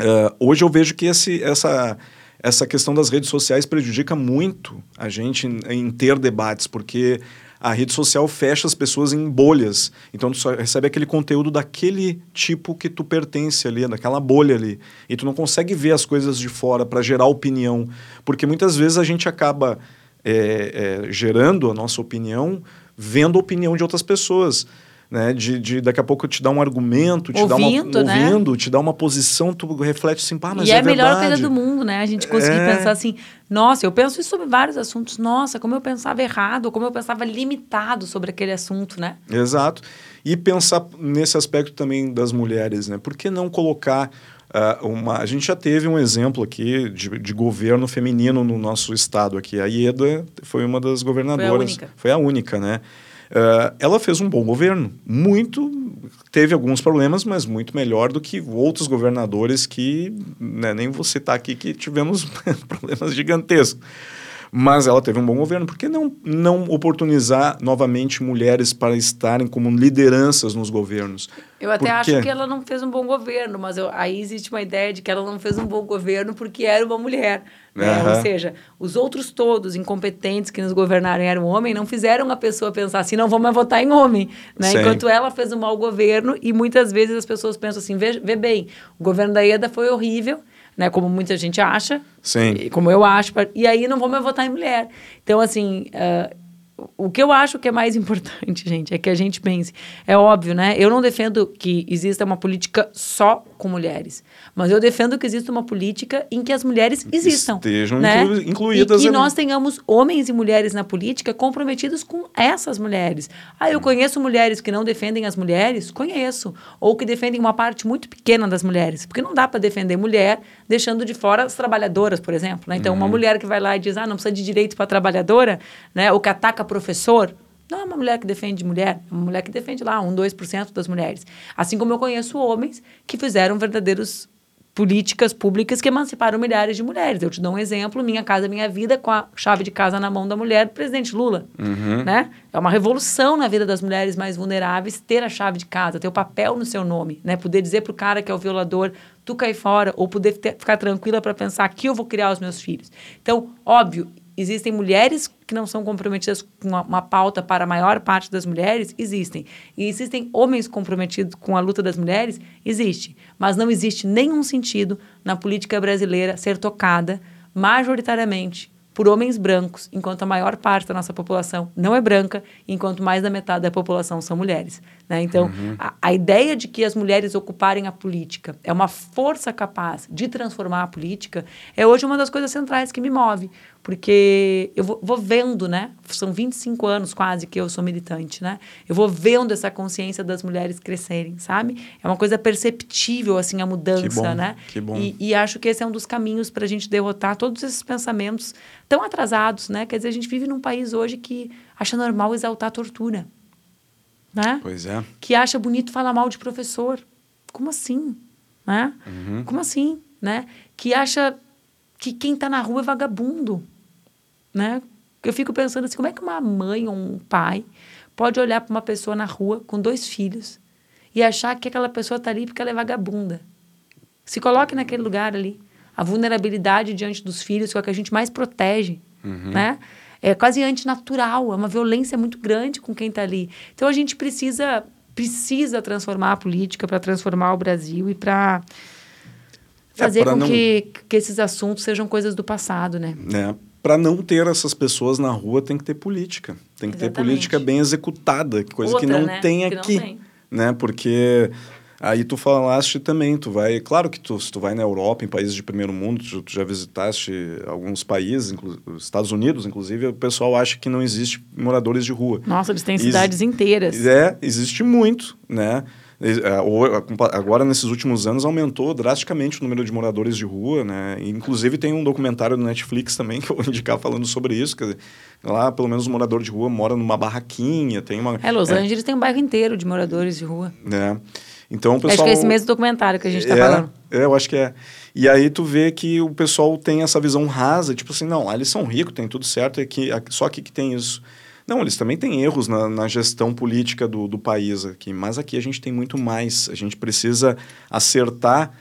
uh, hoje eu vejo que esse, essa essa questão das redes sociais prejudica muito a gente em ter debates, porque a rede social fecha as pessoas em bolhas. Então tu só recebe aquele conteúdo daquele tipo que tu pertence ali, daquela bolha ali. E tu não consegue ver as coisas de fora para gerar opinião. Porque muitas vezes a gente acaba é, é, gerando a nossa opinião vendo a opinião de outras pessoas né? De, de daqui a pouco te dar um argumento, te ouvindo, dar uma né? ouvindo, te dar uma posição, tu reflete assim, pá, mas e é, é a melhor verdade. coisa do mundo, né? A gente conseguir é... pensar assim, nossa, eu penso isso sobre vários assuntos, nossa, como eu pensava errado, como eu pensava limitado sobre aquele assunto, né? Exato. E pensar nesse aspecto também das mulheres, né? Por que não colocar Uh, uma, a gente já teve um exemplo aqui de, de, governo feminino no nosso estado aqui. A Ieda foi uma das governadoras. Foi a única. Foi a única, né? Uh, ela fez um bom governo, muito teve alguns problemas, mas muito melhor do que outros governadores que né, nem você está aqui que tivemos problemas gigantescos. Mas ela teve um bom governo. Por que não, não oportunizar novamente mulheres para estarem como lideranças nos governos? Eu até acho que ela não fez um bom governo, mas eu, aí existe uma ideia de que ela não fez um bom governo porque era uma mulher. Né? Uhum. Ou seja, os outros todos incompetentes que nos governaram eram homem, não fizeram a pessoa pensar assim, não, vamos votar em homem. Né? Enquanto ela fez um mau governo e muitas vezes as pessoas pensam assim, vê, vê bem, o governo da Ieda foi horrível, né? Como muita gente acha. Sim. e Como eu acho. E aí não vou mais votar em mulher. Então, assim, ah, o que eu acho que é mais importante, gente, é que a gente pense. É óbvio, né? Eu não defendo que exista uma política só com mulheres. Mas eu defendo que exista uma política em que as mulheres existam. Estejam né? inclu- incluídas E que ali. nós tenhamos homens e mulheres na política comprometidos com essas mulheres. Ah, eu conheço mulheres que não defendem as mulheres? Conheço. Ou que defendem uma parte muito pequena das mulheres. Porque não dá para defender mulher deixando de fora as trabalhadoras, por exemplo. Né? Então, uma mulher que vai lá e diz, ah, não precisa de direito para trabalhadora, né? ou que ataca professor. Não é uma mulher que defende mulher, é uma mulher que defende lá um, 2% das mulheres. Assim como eu conheço homens que fizeram verdadeiros políticas públicas que emanciparam milhares de mulheres. Eu te dou um exemplo, Minha Casa Minha Vida, com a chave de casa na mão da mulher, do presidente Lula. Né? É uma revolução na vida das mulheres mais vulneráveis ter a chave de casa, ter o papel no seu nome, né? Poder dizer pro cara que é o violador, tu cai fora, ou poder ter- ficar tranquila para pensar que eu vou criar os meus filhos. Então, óbvio, existem mulheres que não são comprometidas com uma, uma pauta para a maior parte das mulheres? Existem. E existem homens comprometidos com a luta das mulheres? Existe. Mas não existe nenhum sentido na política brasileira ser tocada majoritariamente por homens brancos, enquanto a maior parte da nossa população não é branca, enquanto mais da metade da população são mulheres. Né? Então, a, a ideia de que as mulheres ocuparem a política é uma força capaz de transformar a política é hoje uma das coisas centrais que me move. Porque eu vou, vou vendo, né? São 25 anos quase que eu sou militante, né? Eu vou vendo essa consciência das mulheres crescerem, sabe? É uma coisa perceptível, assim, a mudança, Que bom, né? que bom. E, e acho que esse é um dos caminhos para a gente derrotar todos esses pensamentos tão atrasados, né? Quer dizer, a gente vive num país hoje que acha normal exaltar a tortura, né? Pois é. Que acha bonito falar mal de professor. Como assim? Né? Uhum. Como assim? Né? Que acha que quem está na rua é vagabundo, né? Eu fico pensando assim, como é que uma mãe ou um pai pode olhar para uma pessoa na rua com dois filhos e achar que aquela pessoa está ali porque ela é vagabunda? Se coloque naquele lugar ali. A vulnerabilidade diante dos filhos que é o que a gente mais protege, né? É quase antinatural, é uma violência muito grande com quem está ali. Então a gente precisa precisa transformar a política para transformar o Brasil e para fazer pra com não- que, que esses assuntos sejam coisas do passado, né? né? Para não ter essas pessoas na rua, tem que ter política. Tem que ter Exatamente. política bem executada, coisa que Outra, não né? tem Que não aqui. tem. Né? Porque aí tu falaste também, tu vai. Claro que tu, se tu vai na Europa, em países de primeiro mundo, tu, tu já visitaste alguns países, inclu, os Estados Unidos, inclusive, o pessoal acha que não existe moradores de rua. Nossa, eles têm Ex- cidades inteiras. É, existe muito, né? É, Agora, nesses últimos anos, aumentou drasticamente o número de moradores de rua, né? Inclusive, tem um documentário no Netflix também que eu vou indicar falando sobre isso. Quer dizer, lá, pelo menos, o morador de rua mora numa barraquinha, tem uma... É, Los Angeles tem um bairro inteiro de moradores de rua. né? Então, o Acho pessoal... que é esse mesmo documentário que a gente está é, falando. É, eu acho que é. E aí tu vê que o pessoal tem essa visão rasa, tipo assim, não, lá eles são ricos, tem tudo certo, é que, só aqui que tem isso. Não, eles também têm erros na, na gestão política do, do país aqui, mas aqui a gente tem muito mais. A gente precisa acertar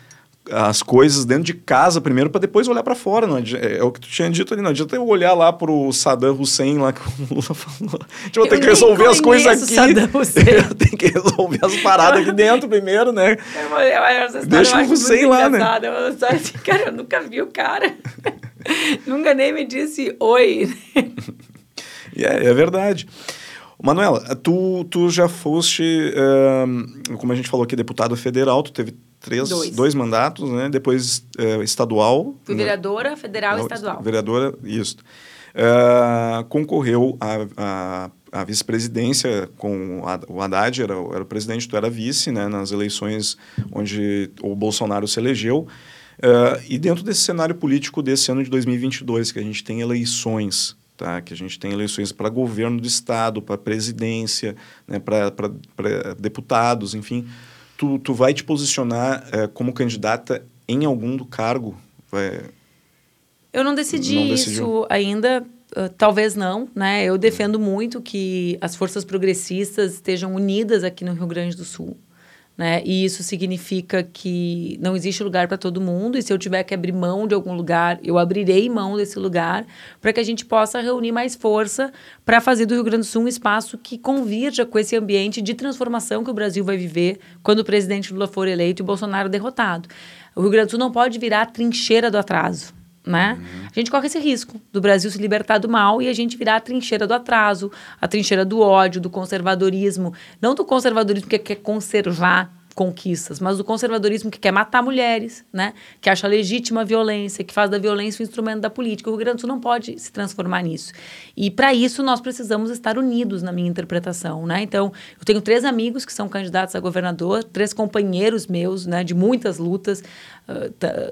as coisas dentro de casa primeiro para depois olhar para fora. Não é, é o que tu tinha dito ali, não adianta eu olhar lá pro Saddam Hussein lá que o Lula falou. Tipo, eu Eu tenho que resolver as coisas aqui. Saddam Hussein. eu tenho que resolver as paradas aqui dentro primeiro, né? É Deixa o Hussein lá, né? cara, eu nunca vi o cara. nunca nem me disse oi. É, é verdade. Manuela, tu, tu já foste, ahn, como a gente falou aqui, deputada federal, tu teve três, Dois. dois mandatos, né? Depois eh, estadual. Fui né? vereadora federal e estadual. Vereadora, isso. Ah, concorreu à, vice-presidência com o Haddad, era, era o presidente, tu era vice, né, nas eleições onde o Bolsonaro se elegeu. E dentro desse cenário político desse ano de 2022, que a gente tem eleições, tá? que a gente tem eleições para governo do Estado, para presidência, né, para deputados, enfim, tu, tu vai te posicionar eh, como candidata em algum do cargo? Vai, Eu não decidi Não isso ainda, uh, talvez não, né? Eu defendo muito que as forças progressistas estejam unidas aqui no Rio Grande do Sul, Né? E isso significa que não existe lugar para todo mundo, e se eu tiver que abrir mão de algum lugar, eu abrirei mão desse lugar para que a gente possa reunir mais força para fazer do Rio Grande do Sul um espaço que convirja com esse ambiente de transformação que o Brasil vai viver quando o presidente Lula for eleito e o Bolsonaro derrotado. O Rio Grande do Sul não pode virar a trincheira do atraso né? Uhum. A gente corre esse risco do Brasil se libertar do mal e a gente virar a trincheira do atraso, a trincheira do ódio, do conservadorismo, não do conservadorismo que quer conservar conquistas, mas do conservadorismo que quer matar mulheres, né? que acha legítima a violência, que faz da violência um instrumento da política. O Rio Grande do Sul não pode se transformar nisso. E para isso nós precisamos estar unidos na minha interpretação. Né? Então, eu tenho três amigos que são candidatos a governador, três companheiros meus né, de muitas lutas,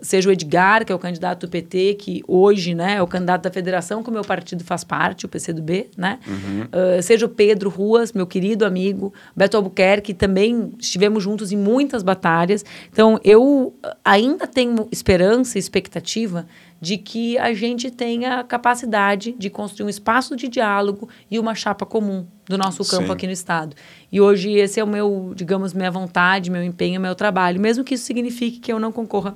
seja o Edgar, que é o candidato do PT, que hoje né, é o candidato da federação que o meu partido faz parte, o PCdoB, né? Uhum. Uh, seja o Pedro Ruas, meu querido amigo, Beto Albuquerque, também estivemos juntos em muitas batalhas. Então, eu ainda tenho esperança e expectativa de que a gente tenha capacidade de construir um espaço de diálogo e uma chapa comum do nosso campo Sim. aqui no estado. E hoje esse é o meu, digamos, minha vontade, meu empenho, meu trabalho, mesmo que isso signifique que eu não concorra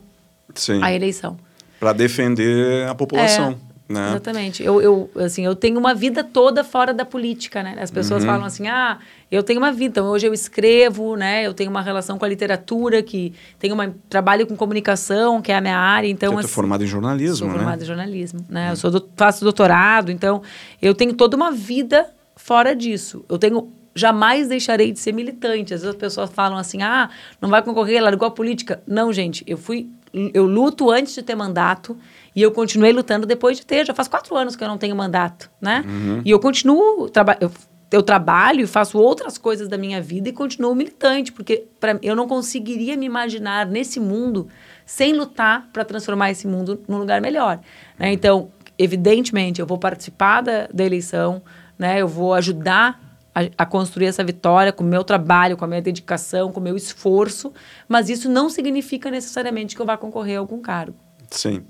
Sim. à eleição. Para defender a população. É. Né? Exatamente. Eu, eu, assim, eu tenho uma vida toda fora da política, né? As pessoas uhum. falam assim, ah, eu tenho uma vida. Então, hoje eu escrevo, né? Eu tenho uma relação com a literatura, que tenho uma trabalho com comunicação, que é a minha área. Então, Você é assim, formado em jornalismo, sou né? formado em jornalismo, né? Uhum. Eu sou do, faço doutorado, então eu tenho toda uma vida fora disso. Eu tenho jamais deixarei de ser militante. Às vezes as pessoas falam assim: "Ah, não vai concorrer, largou a política". Não, gente, eu fui eu luto antes de ter mandato e eu continuei lutando depois de ter. Já faz quatro anos que eu não tenho mandato, né? Uhum. E eu continuo. Traba eu, eu trabalho e faço outras coisas da minha vida e continuo militante, porque pra, eu não conseguiria me imaginar nesse mundo sem lutar para transformar esse mundo num lugar melhor. Né? Então, evidentemente, eu vou participar da, da eleição, né? eu vou ajudar a, a, construir essa vitória com o meu trabalho, com a minha dedicação, com o meu esforço, mas isso não significa necessariamente que eu vá concorrer a algum cargo. Sim.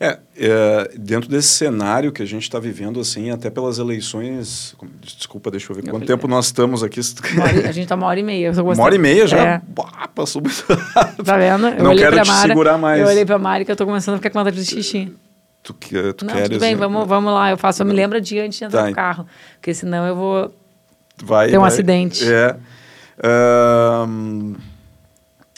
É, é, dentro desse cenário que a gente está vivendo, assim, até pelas eleições. Desculpa, deixa eu ver. Eu quanto tempo nós estamos aqui? Hora, a gente está uma hora e meia. Uma hora e meia já? É. Bah, passou muito Tá vendo? Eu Não quero te Mara, segurar mais. Eu olhei para a Mari que eu estou começando a ficar com vontade de xixi. Tu, que, tu Não, queres... tudo bem, vamos, vamos lá. Eu faço, eu me lembro de antes de entrar tá. no carro. Porque senão eu vou vai, ter um vai. acidente. É. Um,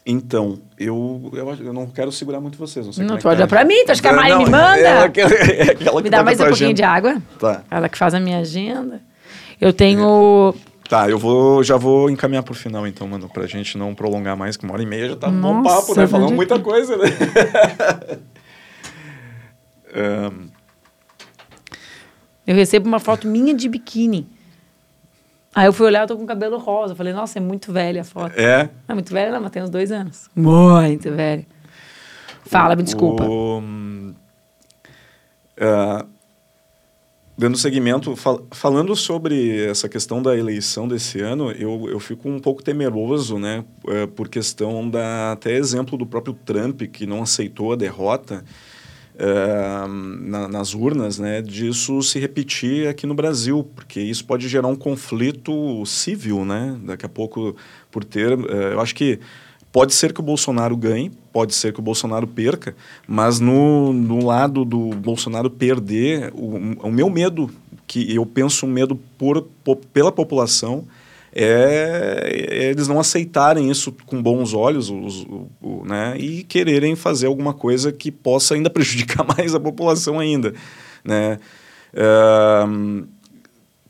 então, eu, eu, eu, não quero segurar muito vocês. Não, sei não é tu olha tá. pra mim, tu acha que a Mari não, me manda? Ela, é ela me dá mais um pouquinho de água. Tá. Ela que faz a minha agenda. Eu tenho. Tá, eu vou, já vou encaminhar pro final, então, mano, pra gente não prolongar mais, que uma hora e meia já tá um bom papo, né? Falando muita coisa, né? um... Eu recebo uma foto minha de biquíni. Aí eu fui olhar, eu tô com cabelo rosa. Eu falei, nossa, é muito velha a foto. É? Não é muito velha, não, mas tem uns dois anos. Muito velha. Fala, me desculpa. O, uh, dando seguimento, fal falando sobre essa questão da eleição desse ano, eu, eu fico um pouco temeroso, né? Uh, por questão da. Até exemplo do próprio Trump, que não aceitou a derrota na, nas urnas, né, disso se repetir aqui no Brasil, porque isso pode gerar um conflito civil, né? Daqui a pouco, por ter, uh, eu acho que pode ser que o Bolsonaro ganhe, pode ser que o Bolsonaro perca, mas no, no lado do Bolsonaro perder, o, o meu medo, que eu penso um medo por, por pela população, é, eles não aceitarem isso com bons olhos os, o, o, né, e quererem fazer alguma coisa que possa ainda prejudicar mais a população ainda. Né? Uh,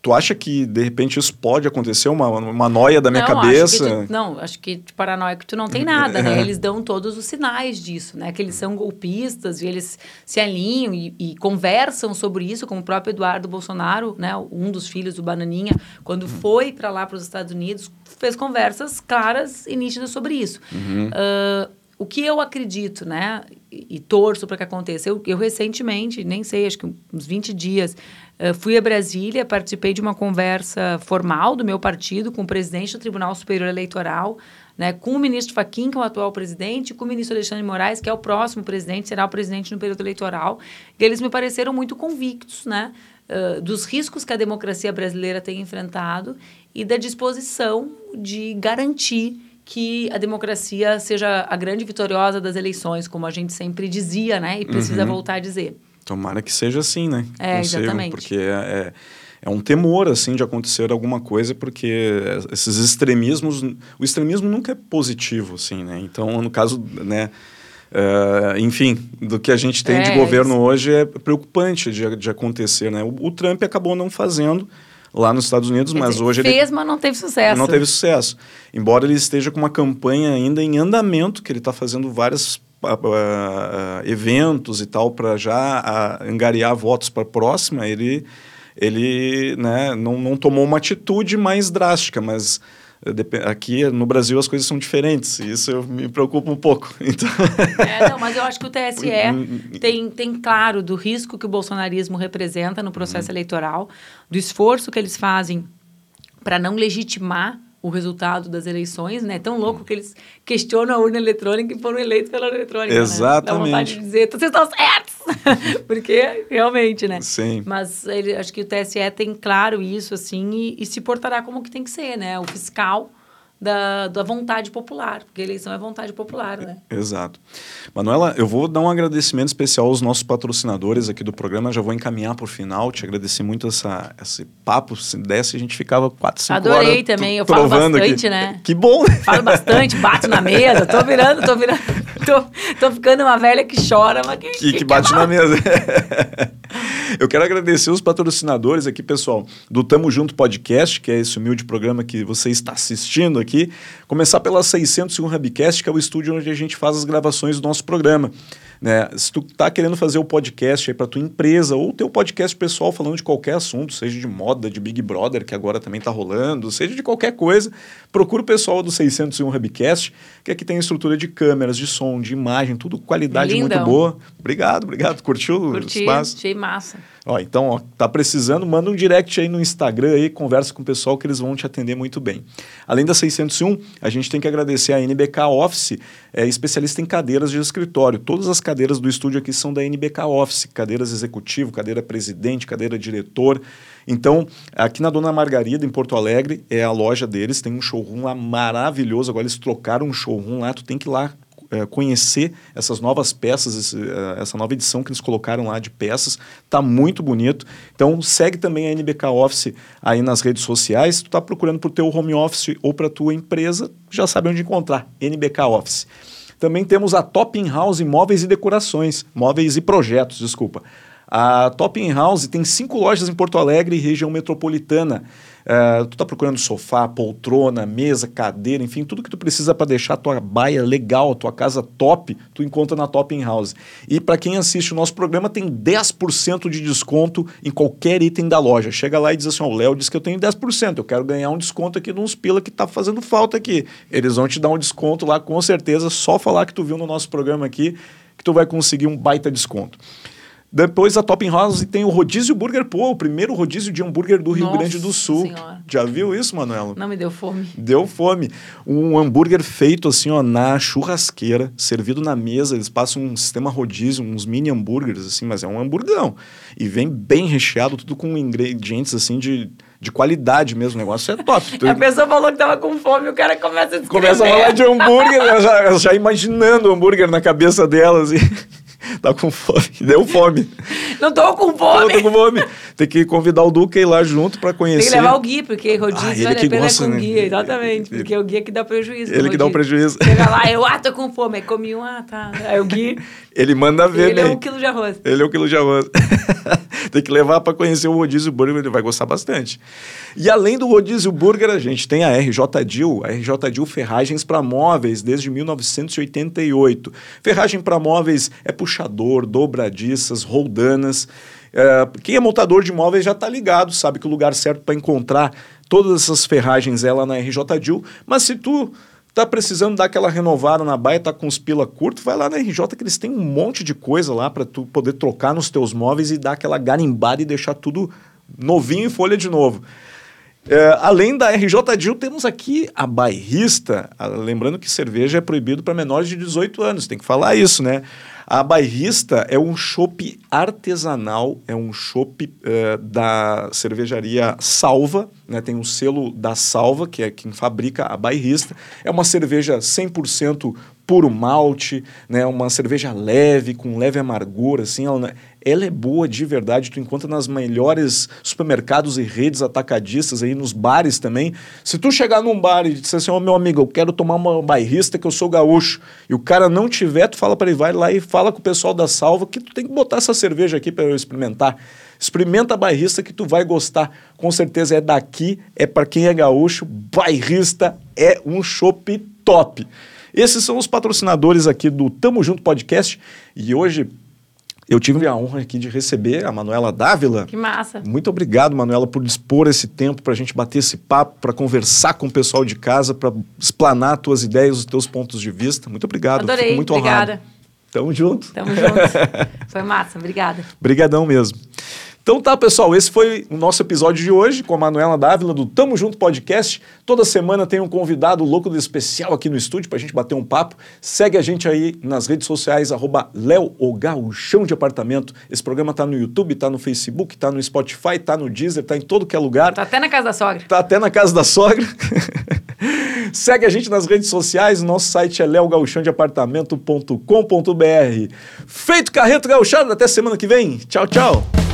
Tu acha que, de repente, isso pode acontecer? Uma, uma noia da minha não, cabeça? Acho tu, não, acho que de paranoico tu não tem nada, né? Eles dão todos os sinais disso, né? Que eles são golpistas e eles se alinham e, e conversam sobre isso, como o próprio Eduardo Bolsonaro, né? Um dos filhos do Bananinha, quando foi para lá, para os Estados Unidos, fez conversas claras e nítidas sobre isso. Uhum. Uh, o que eu acredito, né? E, e torço para que aconteça. Eu, eu recentemente, nem sei, acho que uns 20 dias Uh, fui a Brasília, participei de uma conversa formal do meu partido com o presidente do Tribunal Superior Eleitoral, né, com o ministro Fachin, que é o atual presidente, e com o ministro Alexandre Moraes, que é o próximo presidente, será o presidente no período eleitoral. E eles me pareceram muito convictos né, uh, dos riscos que a democracia brasileira tem enfrentado e da disposição de garantir que a democracia seja a grande vitoriosa das eleições, como a gente sempre dizia, né? E precisa Uhum. voltar a dizer. Tomara que seja assim, né? É, exatamente. Porque é, é, é um temor, assim, de acontecer alguma coisa, porque esses extremismos... O extremismo nunca é positivo, assim, né? Então, no caso, né... eh, enfim, do que a gente tem de É, governo isso. hoje é preocupante de, de acontecer, né? O, o Trump acabou não fazendo lá nos Estados Unidos, Quer mas dizer, hoje ele fez, mas não teve sucesso. não teve sucesso. Embora ele esteja com uma campanha ainda em andamento, que ele está fazendo vários ah, eventos e tal para já angariar votos para a próxima, ele, ele né, não, não tomou uma atitude mais drástica, mas eh, aqui no Brasil as coisas são diferentes e isso eu me preocupa um pouco. Então, É, não, mas eu acho que o TSE Hum, tem, tem claro do risco que o bolsonarismo representa no processo Uhum. eleitoral, do esforço que eles fazem para não legitimar o resultado das eleições, né? Tão louco que eles questionam a urna eletrônica e foram eleitos pela urna eletrônica. Né? Dá Exatamente. vontade de dizer, "Então vocês estão certos! Porque, realmente, né? sim. Mas ele, acho que o TSE tem claro isso, assim, e, e se portará como que tem que ser, né? O fiscal da, da vontade popular, porque eleição é vontade popular, né? Exato. Manuela, eu vou dar um agradecimento especial aos nossos patrocinadores aqui do programa. Já vou encaminhar por final. Te agradecer muito essa, esse papo. Se desse, a gente ficava quatro, cinco horas. Adorei também, eu falo bastante, aqui. né? Que bom, né? Falo bastante, bato na mesa, tô virando, tô virando, tô, tô ficando uma velha que chora, mas que, Que, que bate na mesa. Eu quero agradecer os patrocinadores aqui, pessoal, do Tamo Junto Podcast, que é esse humilde programa que você está assistindo aqui. Começar pela 601 Hubcast, que é o estúdio onde a gente faz as gravações do nosso programa. Né? Se tu tá querendo fazer o podcast aí para tua empresa ou teu podcast pessoal falando de qualquer assunto, seja de moda, de Big Brother, que agora também tá rolando, seja de qualquer coisa, procura o pessoal do 601 Hubcast, que aqui tem estrutura de câmeras, de som, de imagem, tudo qualidade Lindão. muito boa. Obrigado, obrigado. Curtiu o curti, espaço? achei massa. Ó, então, ó, tá precisando, manda um direct aí no Instagram aí, conversa com o pessoal que eles vão te atender muito bem. Além da 601, a gente tem que agradecer a NBK Office, é especialista em cadeiras de escritório. Todas as cadeiras do estúdio aqui são da NBK Office, cadeiras executivo, cadeira presidente, cadeira diretor. Então, aqui na Dona Margarida, em Porto Alegre, é a loja deles, tem um showroom lá maravilhoso. Agora eles trocaram um showroom lá, tu tem que ir lá é, conhecer essas novas peças, esse, é, essa nova edição que eles colocaram lá de peças. Tá muito bonito. Então segue também a NBK Office aí nas redes sociais. Se tu tá procurando para o teu home office ou para tua empresa, já sabe onde encontrar. NBK Office. Também temos a Top In House Móveis e Decorações, móveis e projetos, desculpa. A Top In House tem cinco lojas em Porto Alegre e região metropolitana. Uh, tu tá procurando sofá, poltrona, mesa, cadeira, enfim, tudo que tu precisa para deixar a tua baia legal, a tua casa top, tu encontra na Top In House. E para quem assiste o nosso programa, tem 10% de desconto em qualquer item da loja. Chega lá e diz assim: ó, o Léo disse que eu tenho 10%, eu quero ganhar um desconto aqui de uns pila que tá fazendo falta aqui. Eles vão te dar um desconto lá, com certeza, só falar que tu viu no nosso programa aqui, que tu vai conseguir um baita desconto. Depois a Top House tem o Rodízio Burger Pô, o primeiro rodízio de hambúrguer do Rio Nossa Grande do Sul. Senhora. Já viu isso, Manuela? Não me deu fome. Deu fome. Um hambúrguer feito assim, ó, na churrasqueira, servido na mesa. Eles passam um sistema rodízio, uns mini hambúrgueres, assim, mas é um hamburgão. E vem bem recheado, tudo com ingredientes, assim, de, de qualidade mesmo. O negócio é top. A pessoa falou que tava com fome, o cara começa a descrever. Começa a falar de hambúrguer, eu já, já imaginando o hambúrguer na cabeça dela, assim. tá com fome. Deu fome. Não tô com fome. tô com fome. Tem que convidar o Duque ir lá junto pra Tem conhecer. que levar o Gui, porque rodízio Ah, ele vale que a pena gosta, com né? guia, exatamente. Porque é o guia que dá prejuízo. Ele que dá o rodízio. prejuízo. Chega lá, eu, ah, tô com fome. Aí comi um, ah, tá. Aí o Gui, Ele manda ver, ele é né? um quilo de arroz. Ele é um quilo de arroz. tem que levar para conhecer o rodízio burger, ele vai gostar bastante. E além do rodízio burger, a gente tem a RJ Dil, a RJ Dil Ferragens para Móveis, desde 1988. Ferragem para móveis é puxador, dobradiças, roldanas. É, quem é montador de móveis já está ligado, sabe que o lugar certo para encontrar todas essas ferragens é lá na RJ Dil. Mas se tu tá precisando dar aquela renovada na baia, tá com os pila curto, vai lá na RJ que eles têm um monte de coisa lá para tu poder trocar nos teus móveis e dar aquela garimbada e deixar tudo novinho em folha de novo. É, além da RJ Dil, temos aqui a bairrista. Ah, lembrando que cerveja é proibido para menores de 18 anos, tem que falar isso, né? A bairrista é um chopp artesanal, é um chopp uh, da cervejaria Salva, né? tem um selo da Salva, que é quem fabrica a bairrista. É uma cerveja 100% puro malte, né? Uma cerveja leve, com leve amargor, assim. Ela, ela é boa de verdade. Tu encontra nas melhores supermercados e redes atacadistas aí, nos bares também. Se tu chegar num bar e disser assim, ô oh, meu amigo, eu quero tomar uma bairrista que eu sou gaúcho, e o cara não tiver, tu fala para ele, vai lá e fala com o pessoal da Salva que tu tem que botar essa cerveja aqui para eu experimentar. Experimenta a bairrista que tu vai gostar. Com certeza é daqui, é para quem é gaúcho. Bairrista é um chopp top. Esses são os patrocinadores aqui do Tamo Junto Podcast. E hoje eu tive a honra aqui de receber a Manuela Dávila. Que massa. Muito obrigado, Manuela, por dispor esse tempo para a gente bater esse papo, para conversar com o pessoal de casa, para explanar tuas ideias, os teus pontos de vista. Muito obrigado. Adorei. Fico muito obrigada. honrado. Tamo junto. Tamo junto. Foi massa. Obrigada. Obrigadão mesmo. Então tá, pessoal, esse foi o nosso episódio de hoje com a Manuela Dávila do Tamo Junto Podcast. Toda semana tem um convidado louco do especial aqui no estúdio pra gente bater um papo. Segue a gente aí nas redes sociais, arroba Léo de Apartamento. Esse programa tá no YouTube, tá no Facebook, tá no Spotify, tá no Deezer, tá em todo que é lugar. Tá até na casa da sogra. Tá até na casa da sogra. Segue a gente nas redes sociais, nosso site é leogauchãodeapartamento.com.br. Feito Carreto Gauchado, até semana que vem. Tchau, tchau.